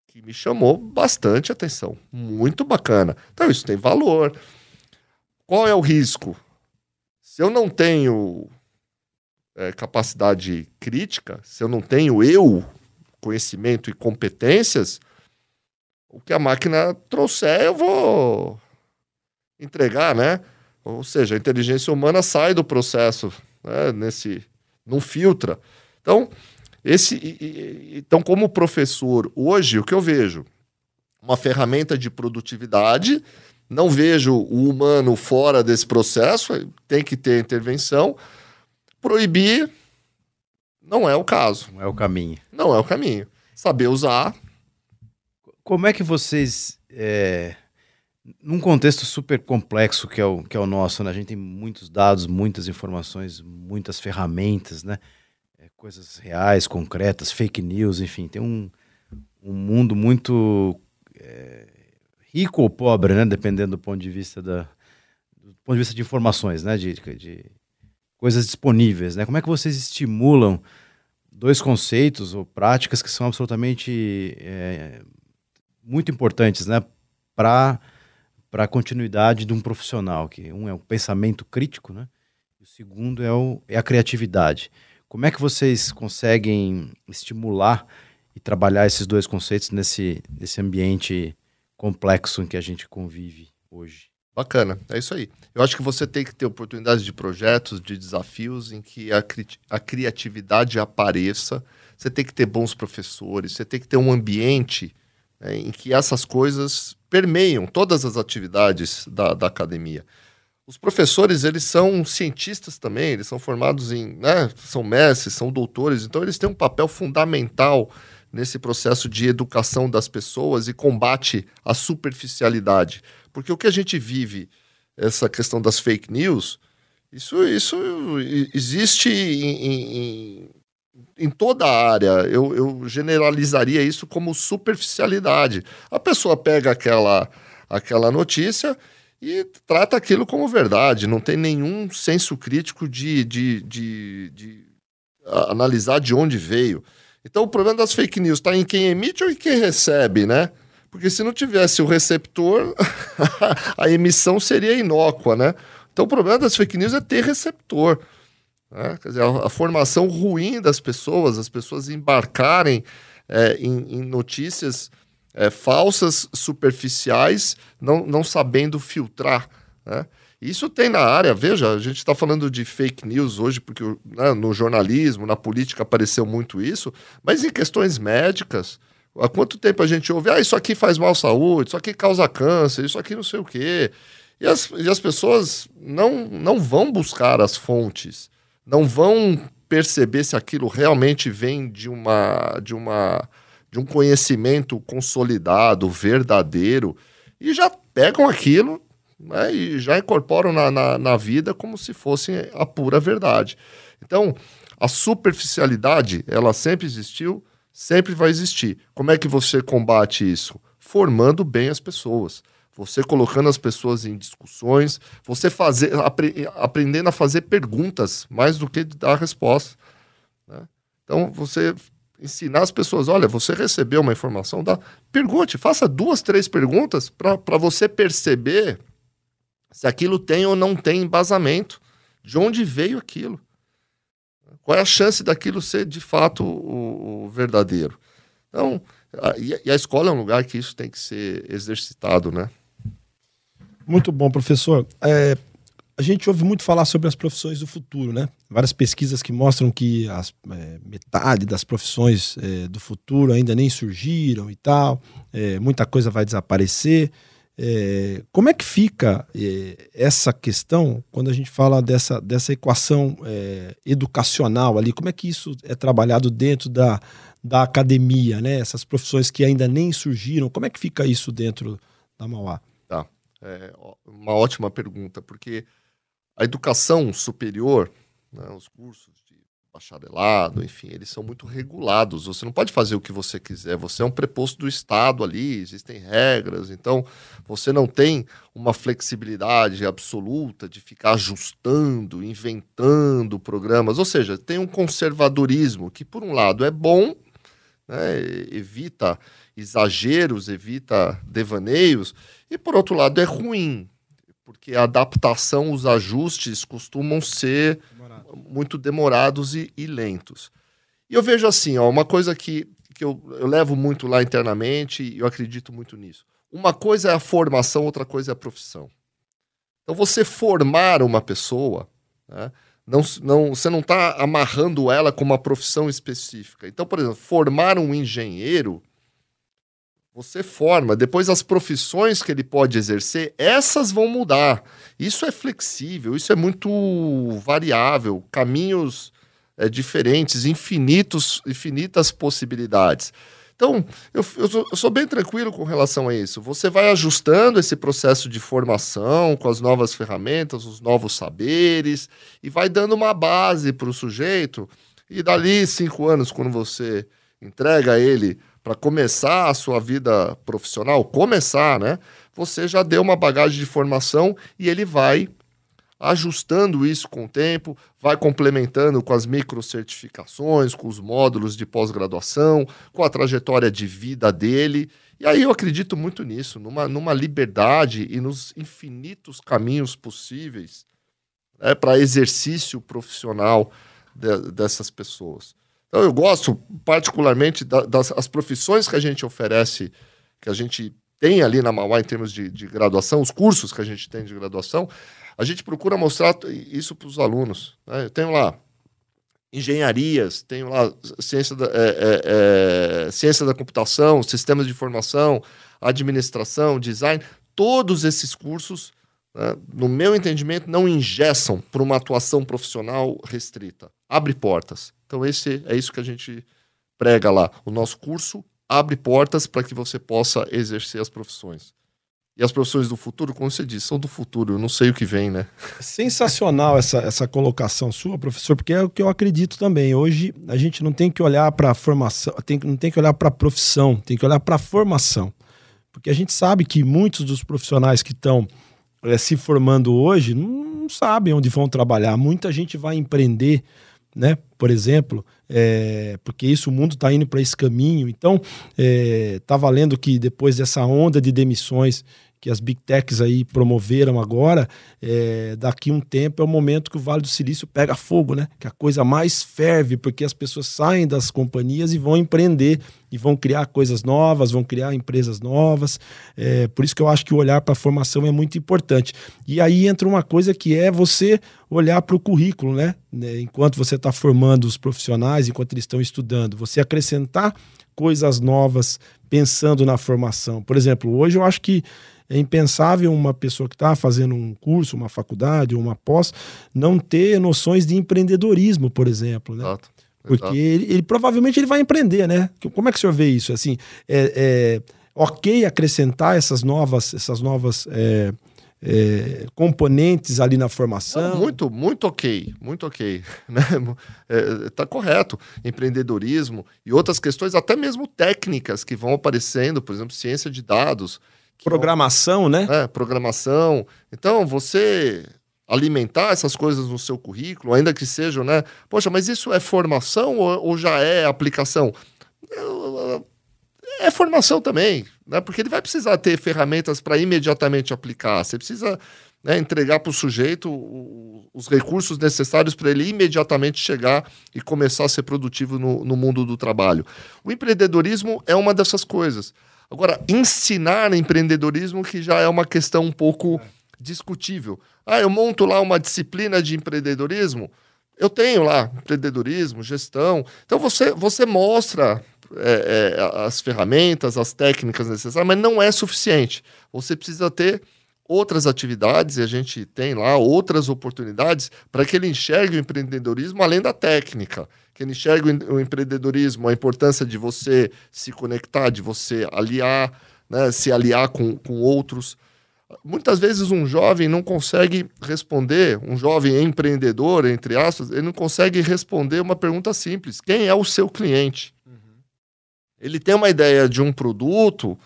que me chamou bastante atenção. Muito bacana. Então, isso tem valor. Qual é o risco? Se eu não tenho é, capacidade crítica, se eu não tenho eu, conhecimento e competências, o que a máquina trouxer, eu vou entregar, né? Ou seja, a inteligência humana sai do processo, né? Nesse, não filtra. Então, esse, então, como professor, hoje o que eu vejo, uma ferramenta de produtividade, não vejo o humano fora desse processo, tem que ter intervenção. Proibir não é o caso. Não é o caminho. Não é o caminho. Saber usar, como é que vocês, é, num contexto super complexo que é, o, que é o nosso, né? a gente tem muitos dados, muitas informações, muitas ferramentas, né? É, coisas reais, concretas, fake news, enfim, tem um, um mundo muito é, rico ou pobre, né? dependendo do ponto de vista da, do ponto de vista de informações, né? de, de coisas disponíveis. Né? Como é que vocês estimulam dois conceitos ou práticas que são absolutamente é, muito importantes né, para a continuidade de um profissional. que Um é o pensamento crítico, né? o segundo é, o, é a criatividade. Como é que vocês conseguem estimular e trabalhar esses dois conceitos nesse, nesse ambiente complexo em que a gente convive hoje? Bacana, é isso aí. Eu acho que você tem que ter oportunidades de projetos, de desafios em que a, cri a criatividade apareça. Você tem que ter bons professores, você tem que ter um ambiente é, em que essas coisas permeiam todas as atividades da, da academia. Os professores, eles são cientistas também, eles são formados em, né, são mestres, são doutores, então eles têm um papel fundamental nesse processo de educação das pessoas e combate à superficialidade. Porque o que a gente vive, essa questão das fake news, isso, isso existe em, em, em toda a área, eu, eu generalizaria isso como superficialidade. A pessoa pega aquela, aquela notícia e trata aquilo como verdade, não tem nenhum senso crítico de, de, de, de analisar de onde veio. Então o problema das fake news está em quem emite ou em quem recebe, né? Porque se não tivesse o receptor, a emissão seria inócua, né? Então o problema das fake news é ter receptor. Né? Quer dizer, a, a, formação ruim das pessoas, as pessoas embarcarem é, em, em, notícias é, falsas, superficiais, não, não sabendo filtrar. Né? Isso tem na área, veja, a gente está falando de fake news hoje, porque né, no jornalismo, na política apareceu muito isso, mas em questões médicas, há quanto tempo a gente ouve, ah, isso aqui faz mal à saúde, isso aqui causa câncer, isso aqui não sei o quê. E as, e as pessoas não, não vão buscar as fontes não vão perceber se aquilo realmente vem de uma de uma de um conhecimento consolidado, verdadeiro, e já pegam aquilo né, e já incorporam na, na, na vida como se fosse a pura verdade. Então, a superficialidade, ela sempre existiu, sempre vai existir. Como é que você combate isso? Formando bem as pessoas você colocando as pessoas em discussões, você fazer, apre, aprendendo a fazer perguntas mais do que dar respostas. Né? Então, você ensinar as pessoas, olha, você recebeu uma informação, dá, pergunte, faça duas, três perguntas para você perceber se aquilo tem ou não tem embasamento, de onde veio aquilo. Qual é a chance daquilo ser de fato o, o verdadeiro? Então, e a escola é um lugar que isso tem que ser exercitado, né? Muito bom, professor. É, a gente ouve muito falar sobre as profissões do futuro, né? Várias pesquisas que mostram que as, é, metade das profissões é, do futuro ainda nem surgiram e tal, é, muita coisa vai desaparecer. É, como é que fica é, essa questão quando a gente fala dessa, dessa equação educacional ali? Como é que isso é trabalhado dentro da, da academia, né? Essas profissões que ainda nem surgiram, como é que fica isso dentro da Mauá? É uma ótima pergunta, porque a educação superior, né, os cursos de bacharelado, enfim, eles são muito regulados. Você não pode fazer o que você quiser. Você é um preposto do Estado ali, existem regras. Então, você não tem uma flexibilidade absoluta de ficar ajustando, inventando programas. Ou seja, tem um conservadorismo que, por um lado, é bom, né, evita exageros, evita devaneios, e, por outro lado, é ruim, porque a adaptação, os ajustes costumam ser Demorado. muito demorados e, e, lentos. E eu vejo assim, ó, uma coisa que, que eu, eu levo muito lá internamente e eu acredito muito nisso. Uma coisa é a formação, outra coisa é a profissão. Então, você formar uma pessoa, né, não, não, você não está amarrando ela com uma profissão específica. Então, por exemplo, formar um engenheiro você forma, depois as profissões que ele pode exercer, essas vão mudar. Isso é flexível, isso é muito variável, caminhos é, diferentes, infinitos, infinitas possibilidades. Então, eu, eu, sou, eu, sou, bem tranquilo com relação a isso. Você vai ajustando esse processo de formação com as novas ferramentas, os novos saberes, e vai dando uma base para o sujeito. E dali cinco anos, quando você entrega ele para começar a sua vida profissional, começar, né? Você já deu uma bagagem de formação e ele vai ajustando isso com o tempo, vai complementando com as microcertificações, com os módulos de pós-graduação, com a trajetória de vida dele. E aí eu acredito muito nisso, numa, numa liberdade e nos infinitos caminhos possíveis né, para exercício profissional de, dessas pessoas. Então, eu gosto particularmente da, das as profissões que a gente oferece, que a gente tem ali na Mauá em termos de, de graduação, os cursos que a gente tem de graduação, a gente procura mostrar isso para os alunos. Né? Eu tenho lá engenharias, tenho lá ciência da, é, é, é, ciência da computação, sistemas de informação, administração, design, todos esses cursos, né, no meu entendimento, não ingessam para uma atuação profissional restrita. Abre portas. Então, esse é isso que a gente prega lá. O nosso curso abre portas para que você possa exercer as profissões. E as profissões do futuro, como você disse, são do futuro, eu não sei o que vem, né? Sensacional essa, essa colocação sua, professor, porque é o que eu acredito também. Hoje a gente não tem que olhar para a formação, tem, não tem que olhar para a profissão, tem que olhar para a formação. Porque a gente sabe que muitos dos profissionais que estão é, se formando hoje não, não sabem onde vão trabalhar. Muita gente vai empreender né? Por exemplo, é, porque isso o mundo está indo para esse caminho. Então, está é, valendo que depois dessa onda de demissões que as big techs aí promoveram agora, é, daqui um tempo é o momento que o Vale do Silício pega fogo, né? Que a coisa mais ferve, porque as pessoas saem das companhias e vão empreender e vão criar coisas novas, vão criar empresas novas. É, por isso que eu acho que o olhar para a formação é muito importante. E aí entra uma coisa que é você olhar para o currículo, né? né? Enquanto você está formando os profissionais, enquanto eles estão estudando, você acrescentar coisas novas pensando na formação. Por exemplo, hoje eu acho que é impensável uma pessoa que está fazendo um curso, uma faculdade, uma pós, não ter noções de empreendedorismo, por exemplo, né? Exato. Porque. Ele, ele, provavelmente ele vai empreender, né? Como é que o senhor vê isso? Assim, é, é ok acrescentar essas novas, essas novas é, é, componentes ali na formação? Muito, muito ok, muito ok. Né? É, tá correto. Empreendedorismo e outras questões, até mesmo técnicas que vão aparecendo, por exemplo, ciência de dados. Programação, né? É, programação. Então, você alimentar essas coisas no seu currículo, ainda que sejam, né? Poxa, mas isso é formação ou, ou já é aplicação? É formação também, né? Porque ele vai precisar ter ferramentas para imediatamente aplicar. Você precisa né, entregar para o sujeito os recursos necessários para ele imediatamente chegar e começar a ser produtivo no, no mundo do trabalho. O empreendedorismo é uma dessas coisas. Agora, ensinar empreendedorismo que já é uma questão um pouco discutível. Ah, eu monto lá uma disciplina de empreendedorismo, eu tenho lá empreendedorismo, gestão. Então você, você mostra é, é, as ferramentas, as técnicas necessárias, mas não é suficiente. Você precisa ter outras atividades e a gente tem lá outras oportunidades para que ele enxergue o empreendedorismo além da técnica, que ele enxergue o empreendedorismo, a importância de você se conectar, de você aliar, né, se aliar com, com outros. Muitas vezes um jovem não consegue responder, um jovem empreendedor, entre aspas, ele não consegue responder uma pergunta simples: quem é o seu cliente? Uhum. Ele tem uma ideia de um produto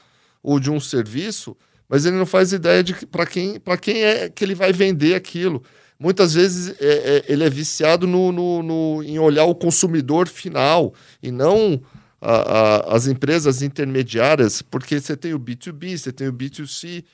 ou de um serviço, mas ele não faz ideia de para quem, quem é que ele vai vender aquilo. Muitas vezes é, é, ele é viciado no, no, no, em olhar o consumidor final e não a, a, as empresas intermediárias, porque você tem o B2B, você tem o B2C,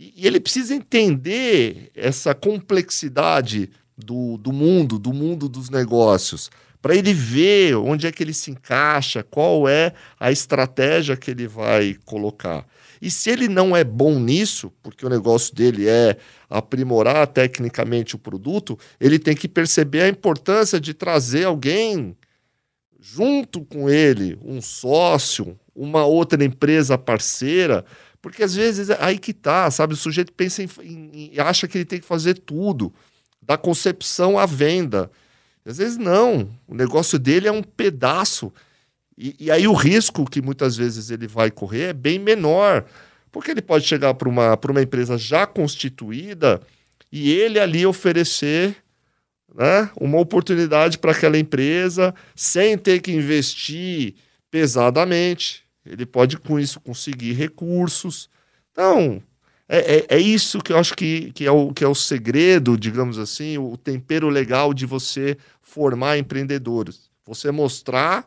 e, ele precisa entender essa complexidade do, do mundo, do mundo dos negócios, para ele ver onde é que ele se encaixa, qual é a estratégia que ele vai colocar. E se ele não é bom nisso, porque o negócio dele é aprimorar tecnicamente o produto, ele tem que perceber a importância de trazer alguém junto com ele, um sócio, uma outra empresa parceira, porque às vezes é aí que tá, sabe? O sujeito pensa em, em, em acha que ele tem que fazer tudo, da concepção à venda. Às vezes não, o negócio dele é um pedaço e, e, aí o risco que muitas vezes ele vai correr é bem menor, porque ele pode chegar para uma, uma empresa já constituída e ele ali oferecer né, uma oportunidade para aquela empresa sem ter que investir pesadamente. Ele pode, com isso, conseguir recursos. Então, é, é, é, isso que eu acho que, que, é o, que é o segredo, digamos assim, o tempero legal de você formar empreendedores. Você mostrar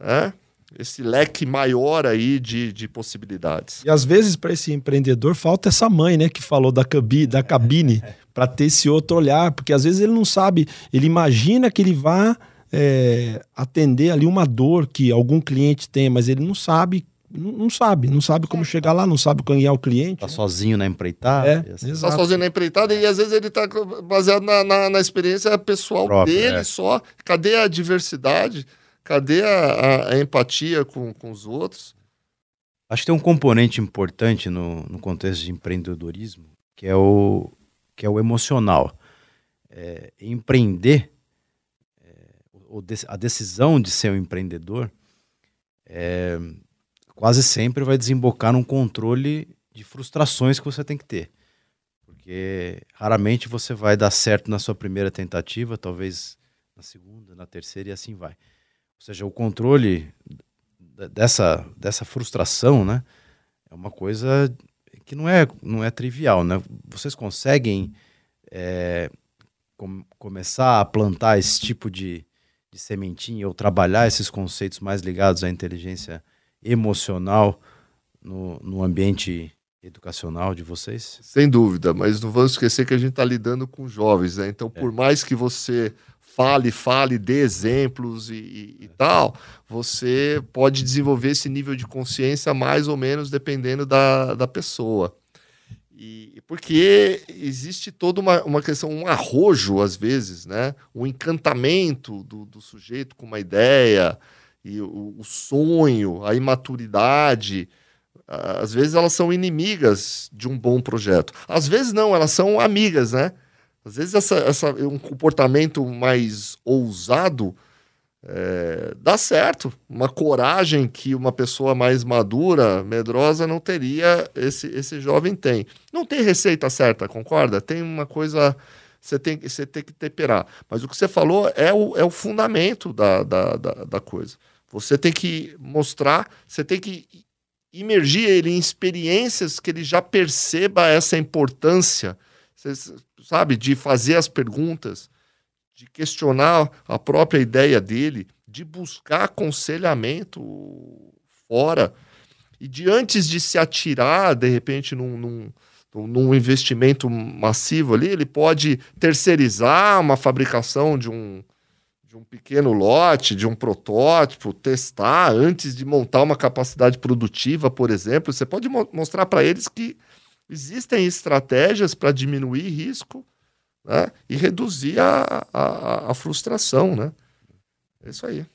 né? esse leque maior aí de, de possibilidades. E às vezes para esse empreendedor falta essa mãe, né, que falou da, cabi, da cabine, para ter esse outro olhar, porque às vezes ele não sabe, ele imagina que ele vá é, atender ali uma dor que algum cliente tem, mas ele não sabe não sabe, não sabe como chegar lá, não sabe quem é o cliente. Tá né? sozinho na empreitada. É, assim. Tá sozinho na empreitada e às vezes ele tá baseado na, na, na experiência pessoal Próprio, dele é. só. Cadê a diversidade? Cadê a, a, a empatia com, com os outros? Acho que tem um componente importante no, no contexto de empreendedorismo, que é o, que é o emocional. É, empreender, a decisão de ser um empreendedor, é, quase sempre vai desembocar num controle de frustrações que você tem que ter. Porque raramente você vai dar certo na sua primeira tentativa, talvez na segunda, na terceira e assim vai. Ou seja, o controle dessa, dessa frustração, né? É uma coisa que não é, não é trivial, né? Vocês conseguem é, com, começar a plantar esse tipo de, de sementinha ou trabalhar esses conceitos mais ligados à inteligência emocional no, no ambiente educacional de vocês? Sem dúvida, mas não vamos esquecer que a gente está lidando com jovens, né? Então, é. por mais que você fale, fale, dê exemplos e, e, e, tal, você pode desenvolver esse nível de consciência mais ou menos dependendo da, da pessoa. E, porque existe toda uma, uma questão, um arrojo, às vezes, né? um encantamento do, do sujeito com uma ideia, e o, o sonho, a imaturidade. Às vezes elas são inimigas de um bom projeto. Às vezes não, elas são amigas, né? Às vezes essa, essa, um comportamento mais ousado é, dá certo. Uma coragem que uma pessoa mais madura, medrosa, não teria, esse, esse jovem tem. Não tem receita certa, concorda? Tem uma coisa. Você tem, você tem que temperar. Mas o que você falou é o, é o fundamento da, da, da, da coisa. Você tem que mostrar, você tem que imergir ele em experiências que ele já perceba essa importância. Você, sabe, de fazer as perguntas, de questionar a própria ideia dele, de buscar aconselhamento fora. E de antes de se atirar, de repente, num, num, num investimento massivo ali, ele pode terceirizar uma fabricação de um, de um pequeno lote, de um protótipo, testar antes de montar uma capacidade produtiva, por exemplo. Você pode mo mostrar para eles que existem estratégias para diminuir risco né, e reduzir a, a, a frustração. Né? É isso aí.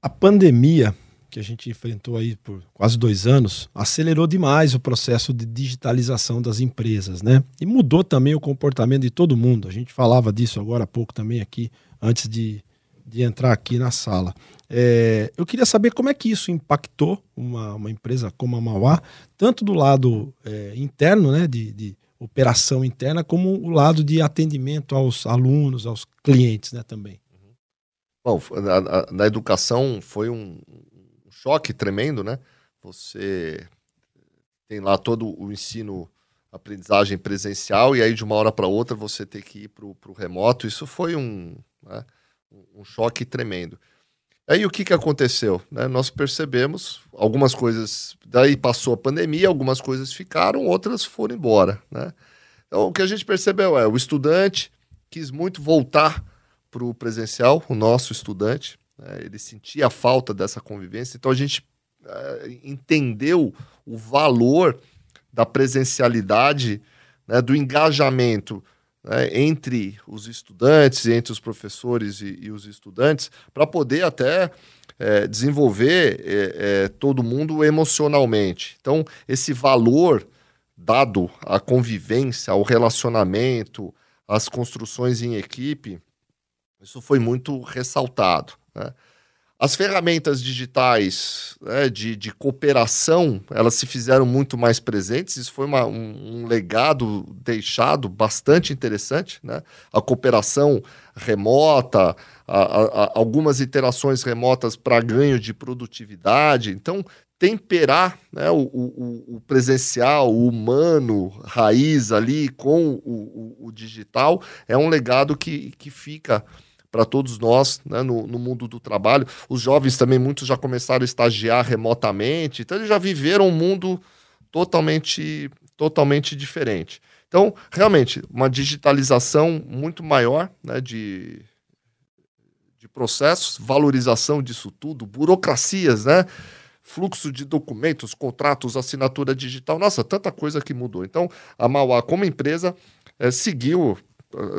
A pandemia que a gente enfrentou aí por quase dois anos, acelerou demais o processo de digitalização das empresas, né? E mudou também o comportamento de todo mundo. A gente falava disso agora há pouco também aqui, antes de, de entrar aqui na sala. É, eu queria saber como é que isso impactou uma, uma empresa como a Mauá, tanto do lado é, interno, né, de, de operação interna, como o lado de atendimento aos alunos, aos clientes, né, também. Bom, na, na educação foi um, choque tremendo, né? Você tem lá todo o ensino, aprendizagem presencial, e aí de uma hora para outra você tem que ir para o remoto. Isso foi um, né, um choque tremendo. Aí o que, que aconteceu? Né? Nós percebemos algumas coisas, daí passou a pandemia, algumas coisas ficaram, outras foram embora. Né? Então o que a gente percebeu é o estudante quis muito voltar para o presencial, o nosso estudante, né? Ele sentia a falta dessa convivência. Então a gente uh, entendeu o valor da presencialidade, né, do engajamento né, entre os estudantes, entre os professores e, e os estudantes, para poder até é, desenvolver é, é, todo mundo emocionalmente. Então, esse valor dado à convivência, ao relacionamento, às construções em equipe, isso foi muito ressaltado. Né? As ferramentas digitais né, de, de, cooperação, elas se fizeram muito mais presentes. Isso foi uma, um, um, legado deixado bastante interessante. Né? A cooperação remota, a, a, a algumas interações remotas para ganho de produtividade. Então, temperar né, o, o, o, presencial, o humano, raiz ali com o, o, digital, é um legado que, que fica para todos nós né, no, no, mundo do trabalho. Os jovens também, muitos já começaram a estagiar remotamente, então eles já viveram um mundo totalmente, totalmente diferente. Então, realmente, uma digitalização muito maior né, de, de processos, valorização disso tudo, burocracias, né? Fluxo de documentos, contratos, assinatura digital, nossa, tanta coisa que mudou. Então, a Mauá, como empresa, é, seguiu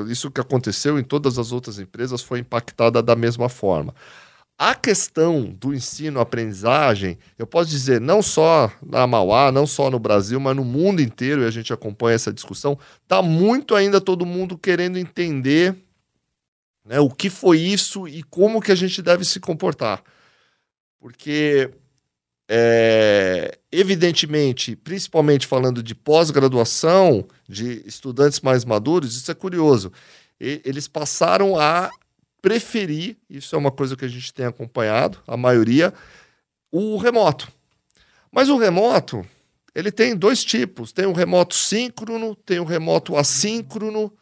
isso que aconteceu em todas as outras empresas foi impactada da mesma forma. A questão do ensino-aprendizagem, eu posso dizer, não só na Mauá, não só no Brasil, mas no mundo inteiro, e a gente acompanha essa discussão, está muito ainda todo mundo querendo entender né, o que foi isso e como que a gente deve se comportar. Porque é, evidentemente, principalmente falando de pós-graduação, de estudantes mais maduros, isso é curioso. E, eles passaram a preferir, isso é uma coisa que a gente tem acompanhado, a maioria, o remoto. Mas o remoto, ele tem dois tipos: tem o remoto síncrono, tem o remoto assíncrono.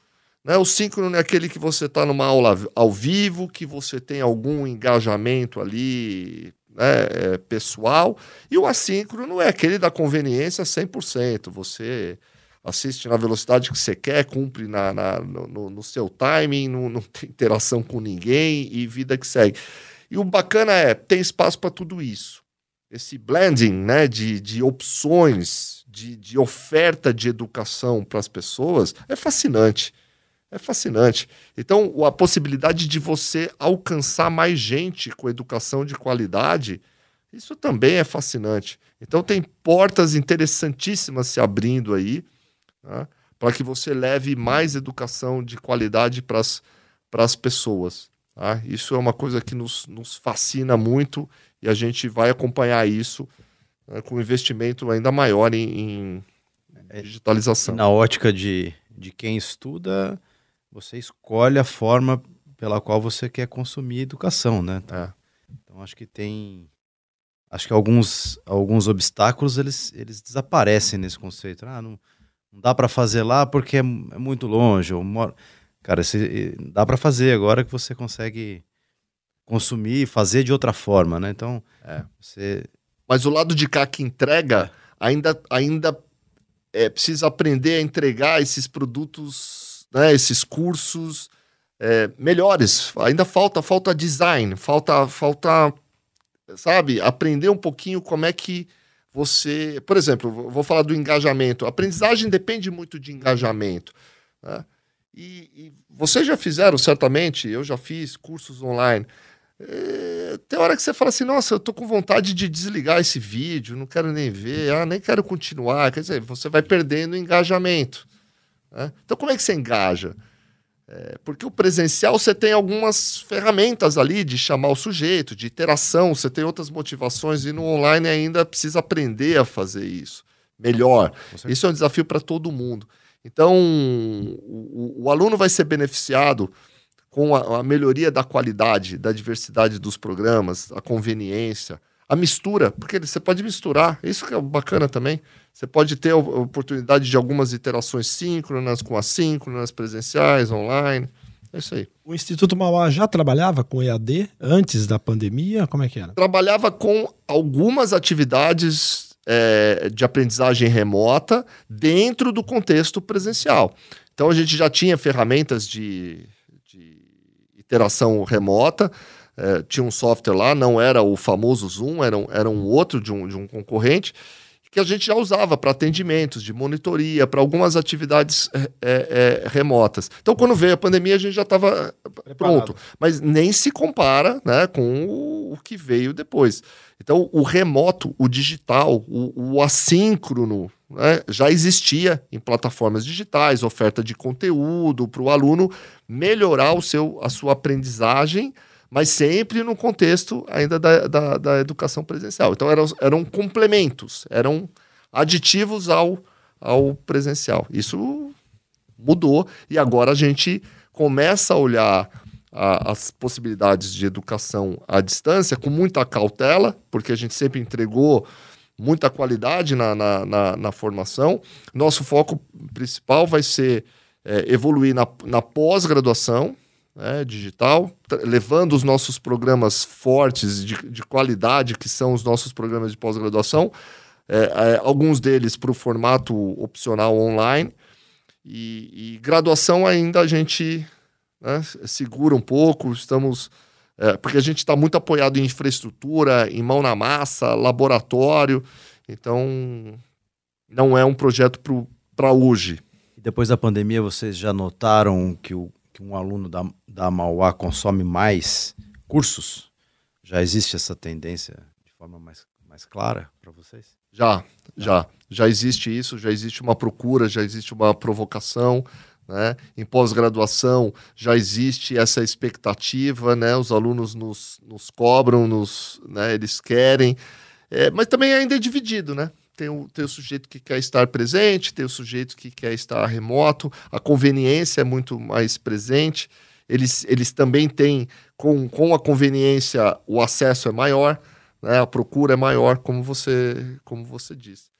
Né? O síncrono é aquele que você está numa aula ao vivo, que você tem algum engajamento ali né, é, pessoal, e o assíncrono é aquele da conveniência 100%. Você assiste na velocidade que você quer, cumpre na, na no, no, seu timing, não, não tem interação com ninguém e vida que segue. E o bacana é, tem espaço para tudo isso. Esse blending né, de, de opções, de, de oferta de educação para as pessoas é fascinante. É fascinante. Então, a possibilidade de você alcançar mais gente com educação de qualidade, isso também é fascinante. Então, tem portas interessantíssimas se abrindo aí, né, para que você leve mais educação de qualidade para as pessoas. Tá? Isso é uma coisa que nos, nos fascina muito e a gente vai acompanhar isso né, com investimento ainda maior em, em é, digitalização. Na ótica de, de quem estuda você escolhe a forma pela qual você quer consumir educação, né? Então, é. então acho que tem acho que alguns alguns obstáculos eles eles desaparecem nesse conceito. Ah, não, não dá para fazer lá porque é, é muito longe. Ou moro... Cara, esse, dá para fazer agora que você consegue consumir e fazer de outra forma, né? Então, é. você. Mas o lado de cá que entrega ainda ainda é, precisa aprender a entregar esses produtos, né, esses cursos é, melhores. Ainda falta falta design, falta falta sabe aprender um pouquinho como é que você, por exemplo, vou falar do engajamento. A aprendizagem depende muito de engajamento. Né? E, e vocês já fizeram certamente, eu já fiz cursos online. É, tem hora que você fala assim, nossa, eu tô com vontade de desligar esse vídeo, não quero nem ver, ah, nem quero continuar. Quer dizer, você vai perdendo engajamento. Né? Então, como é que você engaja? É, porque o presencial você tem algumas ferramentas ali de chamar o sujeito, de interação, você tem outras motivações, e no online ainda precisa aprender a fazer isso melhor. Isso é um desafio para todo mundo. Então, o, o, aluno vai ser beneficiado com a, a, melhoria da qualidade, da diversidade dos programas, a conveniência, a mistura, porque você pode misturar, isso que é bacana também. Você pode ter a oportunidade de algumas interações síncronas com assíncronas, presenciais, online. É isso aí. O Instituto Mauá já trabalhava com EAD antes da pandemia? Como é que era? Trabalhava com algumas atividades é, de aprendizagem remota dentro do contexto presencial. Então a gente já tinha ferramentas de, de interação remota, é, tinha um software lá, não era o famoso Zoom, era um, era um outro de um, de um concorrente, que a gente já usava para atendimentos, de monitoria, para algumas atividades é, é, remotas. Então, quando veio a pandemia, a gente já estava pronto. Mas nem se compara né, com o, o que veio depois. Então, o remoto, o digital, o, o assíncrono, né, já existia em plataformas digitais, oferta de conteúdo para o aluno melhorar o seu, a sua aprendizagem mas sempre no contexto ainda da, da, da educação presencial. Então eram, eram complementos, eram aditivos ao, ao presencial. Isso mudou e agora a gente começa a olhar a, as possibilidades de educação à distância com muita cautela, porque a gente sempre entregou muita qualidade na, na, na, na formação. Nosso foco principal vai ser é, evoluir na, na pós-graduação, né, digital, levando os nossos programas fortes de, de, qualidade, que são os nossos programas de pós-graduação, é, é, alguns deles para o formato opcional online. E, e, graduação ainda a gente né, segura um pouco, estamos. É, porque a gente está muito apoiado em infraestrutura, em mão na massa, laboratório. Então, não é um projeto para hoje. E depois da pandemia, vocês já notaram que o que um aluno da, da Mauá consome mais cursos? Já existe essa tendência de forma mais, mais clara para vocês? Já, já. Já existe isso, já existe uma procura, já existe uma provocação. Né? Em pós-graduação já existe essa expectativa, né? os alunos nos, nos cobram, nos, né? eles querem, é, mas também ainda é dividido, né? Tem o, tem o sujeito que quer estar presente, tem o sujeito que quer estar remoto, a conveniência é muito mais presente. Eles, eles também têm, com, com a conveniência, o acesso é maior, né? a procura é maior, como você, como você disse.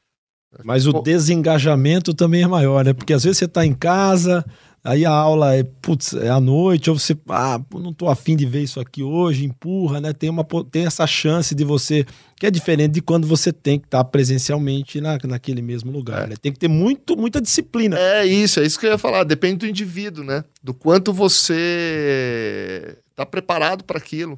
Mas o desengajamento também é maior, né? Porque às vezes você está em casa, Aí a aula é, putz, é à noite, ou você, ah, não tô afim de ver isso aqui hoje, empurra, né? Tem, uma, tem essa chance de você, que é diferente de quando você tem que estar presencialmente na, naquele mesmo lugar, é. né? Tem que ter muito, muita disciplina. É isso, é isso que eu ia falar, depende do indivíduo, né? Do quanto você está preparado para aquilo.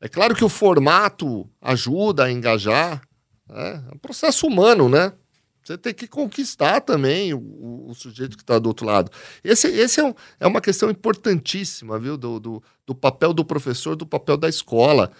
É claro que o formato ajuda a engajar, né? é um processo humano, né? Você tem que conquistar também o, o sujeito que está do outro lado. Esse, esse é, um, é, uma questão importantíssima, viu? Do, do, do, papel do professor, do papel da escola.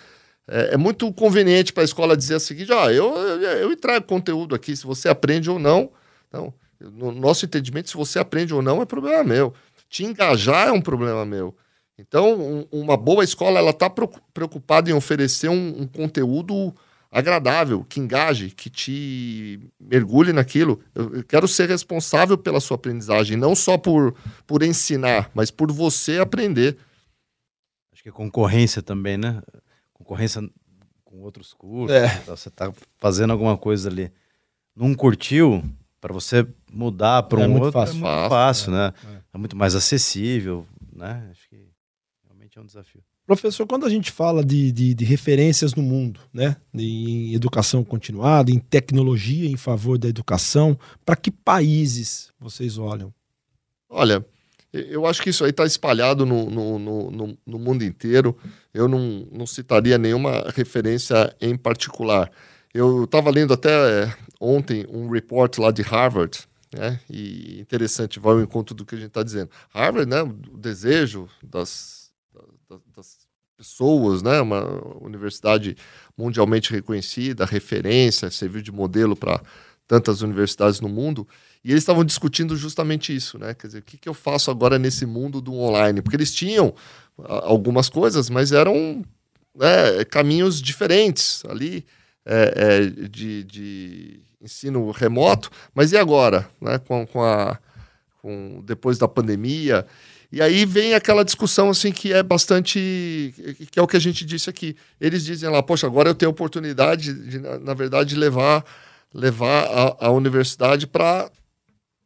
É, é muito conveniente para a escola dizer o seguinte: ó, eu, eu, eu entrego conteúdo aqui, se você aprende ou não. Então, no nosso entendimento, se você aprende ou não, é problema meu. Te engajar é um problema meu. Então, um, uma boa escola ela está preocupada em oferecer um, um conteúdo agradável, que engaje, que te mergulhe naquilo. Eu, quero ser responsável pela sua aprendizagem, não só por, por ensinar, mas por você aprender. Acho que a concorrência também, né? Concorrência com outros cursos. É. Então você está fazendo alguma coisa ali. Não curtiu, para você mudar para é um outro fácil. é muito fácil, né? É. é. muito mais acessível, né? Acho que realmente é um desafio. Professor, quando a gente fala de, de, de, referências no mundo, né, em educação continuada, em tecnologia em favor da educação, para que países vocês olham? Olha, eu acho que isso aí está espalhado no, no, no, no, mundo inteiro. Eu não, não citaria nenhuma referência em particular. Eu estava lendo até é, ontem um report lá de Harvard, né? E interessante, vai ao encontro do que a gente está dizendo. Harvard, né? O desejo das, das, pessoas, né? Uma universidade mundialmente reconhecida, referência, serviu de modelo para tantas universidades no mundo. E eles estavam discutindo justamente isso, né? Quer dizer, o que, que eu faço agora nesse mundo do online? Porque eles tinham algumas coisas, mas eram né, caminhos diferentes ali é, é, de, de ensino remoto, mas e agora, né, com, com a, com, depois da pandemia? E aí vem aquela discussão assim que é bastante, que é o que a gente disse aqui. Eles dizem lá, poxa, agora eu tenho a oportunidade, de, na, verdade, de levar, levar a, a universidade para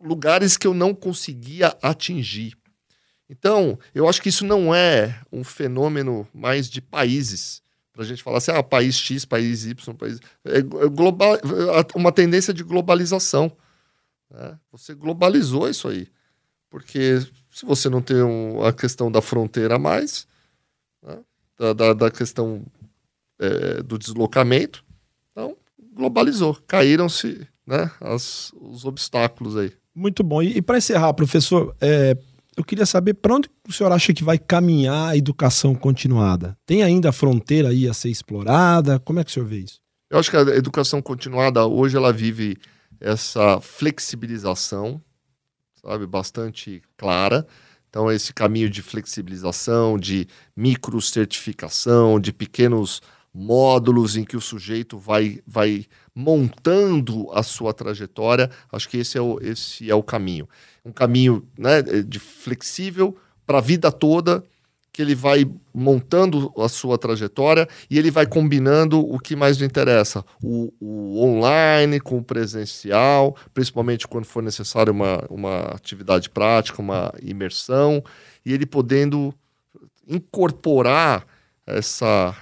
lugares que eu não conseguia atingir. Então, eu acho que isso não é um fenômeno mais de países para a gente falar assim, ah, país X, país Y, país. É, é global, uma tendência de globalização. Né? Você globalizou isso aí. Porque se você não tem um, a questão da fronteira mais, né? da, da, da, questão é, do deslocamento, então globalizou. Caíram-se né, as, os obstáculos aí. Muito bom. E, e para encerrar, professor, é, eu queria saber para onde o senhor acha que vai caminhar a educação continuada? Tem ainda a fronteira aí a ser explorada? Como é que o senhor vê isso? Eu acho que a educação continuada hoje ela vive essa flexibilização, sabe, bastante clara. Então, esse caminho de flexibilização, de microcertificação, de pequenos módulos em que o sujeito vai, vai montando a sua trajetória, acho que esse é o, esse é o caminho um caminho né, de flexível para a vida toda, que ele vai montando a sua trajetória e ele vai combinando o que mais lhe interessa, o, o online com o presencial, principalmente quando for necessário uma, uma atividade prática, uma imersão, e ele podendo incorporar essa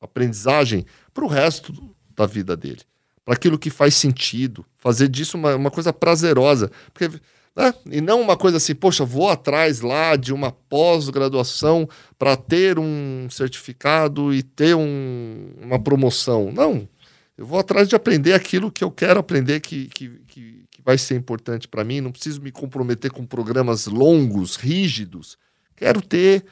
aprendizagem para o resto da vida dele, para aquilo que faz sentido, fazer disso uma, uma coisa prazerosa, porque né? E não uma coisa assim, poxa, vou atrás lá de uma pós-graduação para ter um certificado e ter um, uma promoção. Não. Eu vou atrás de aprender aquilo que eu quero aprender que, que, que, que vai ser importante para mim. Não preciso me comprometer com programas longos, rígidos. Quero ter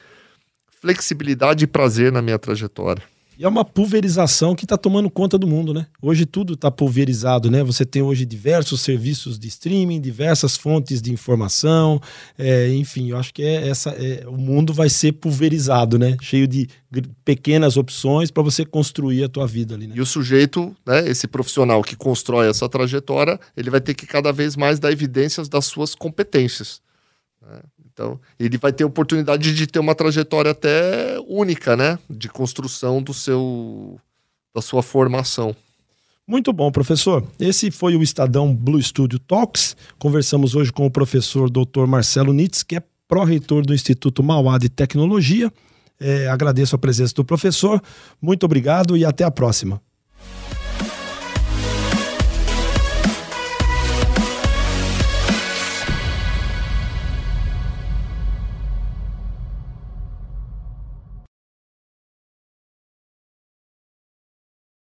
flexibilidade e prazer na minha trajetória. E é uma pulverização que está tomando conta do mundo, né? Hoje tudo está pulverizado, né? Você tem hoje diversos serviços de streaming, diversas fontes de informação, é, enfim, eu acho que é essa, é, o mundo vai ser pulverizado, né? Cheio de pequenas opções para você construir a tua vida ali, né? E o sujeito, né, esse profissional que constrói essa trajetória, ele vai ter que cada vez mais dar evidências das suas competências. Né? Então, ele vai ter oportunidade de ter uma trajetória até única, né? De construção do seu da sua formação. Muito bom, professor. Esse foi o Estadão Blue Studio Talks. Conversamos hoje com o professor Dr. Marcelo Nitz, que é pró-reitor do Instituto Mauá de Tecnologia. É, agradeço a presença do professor. Muito obrigado e até a próxima.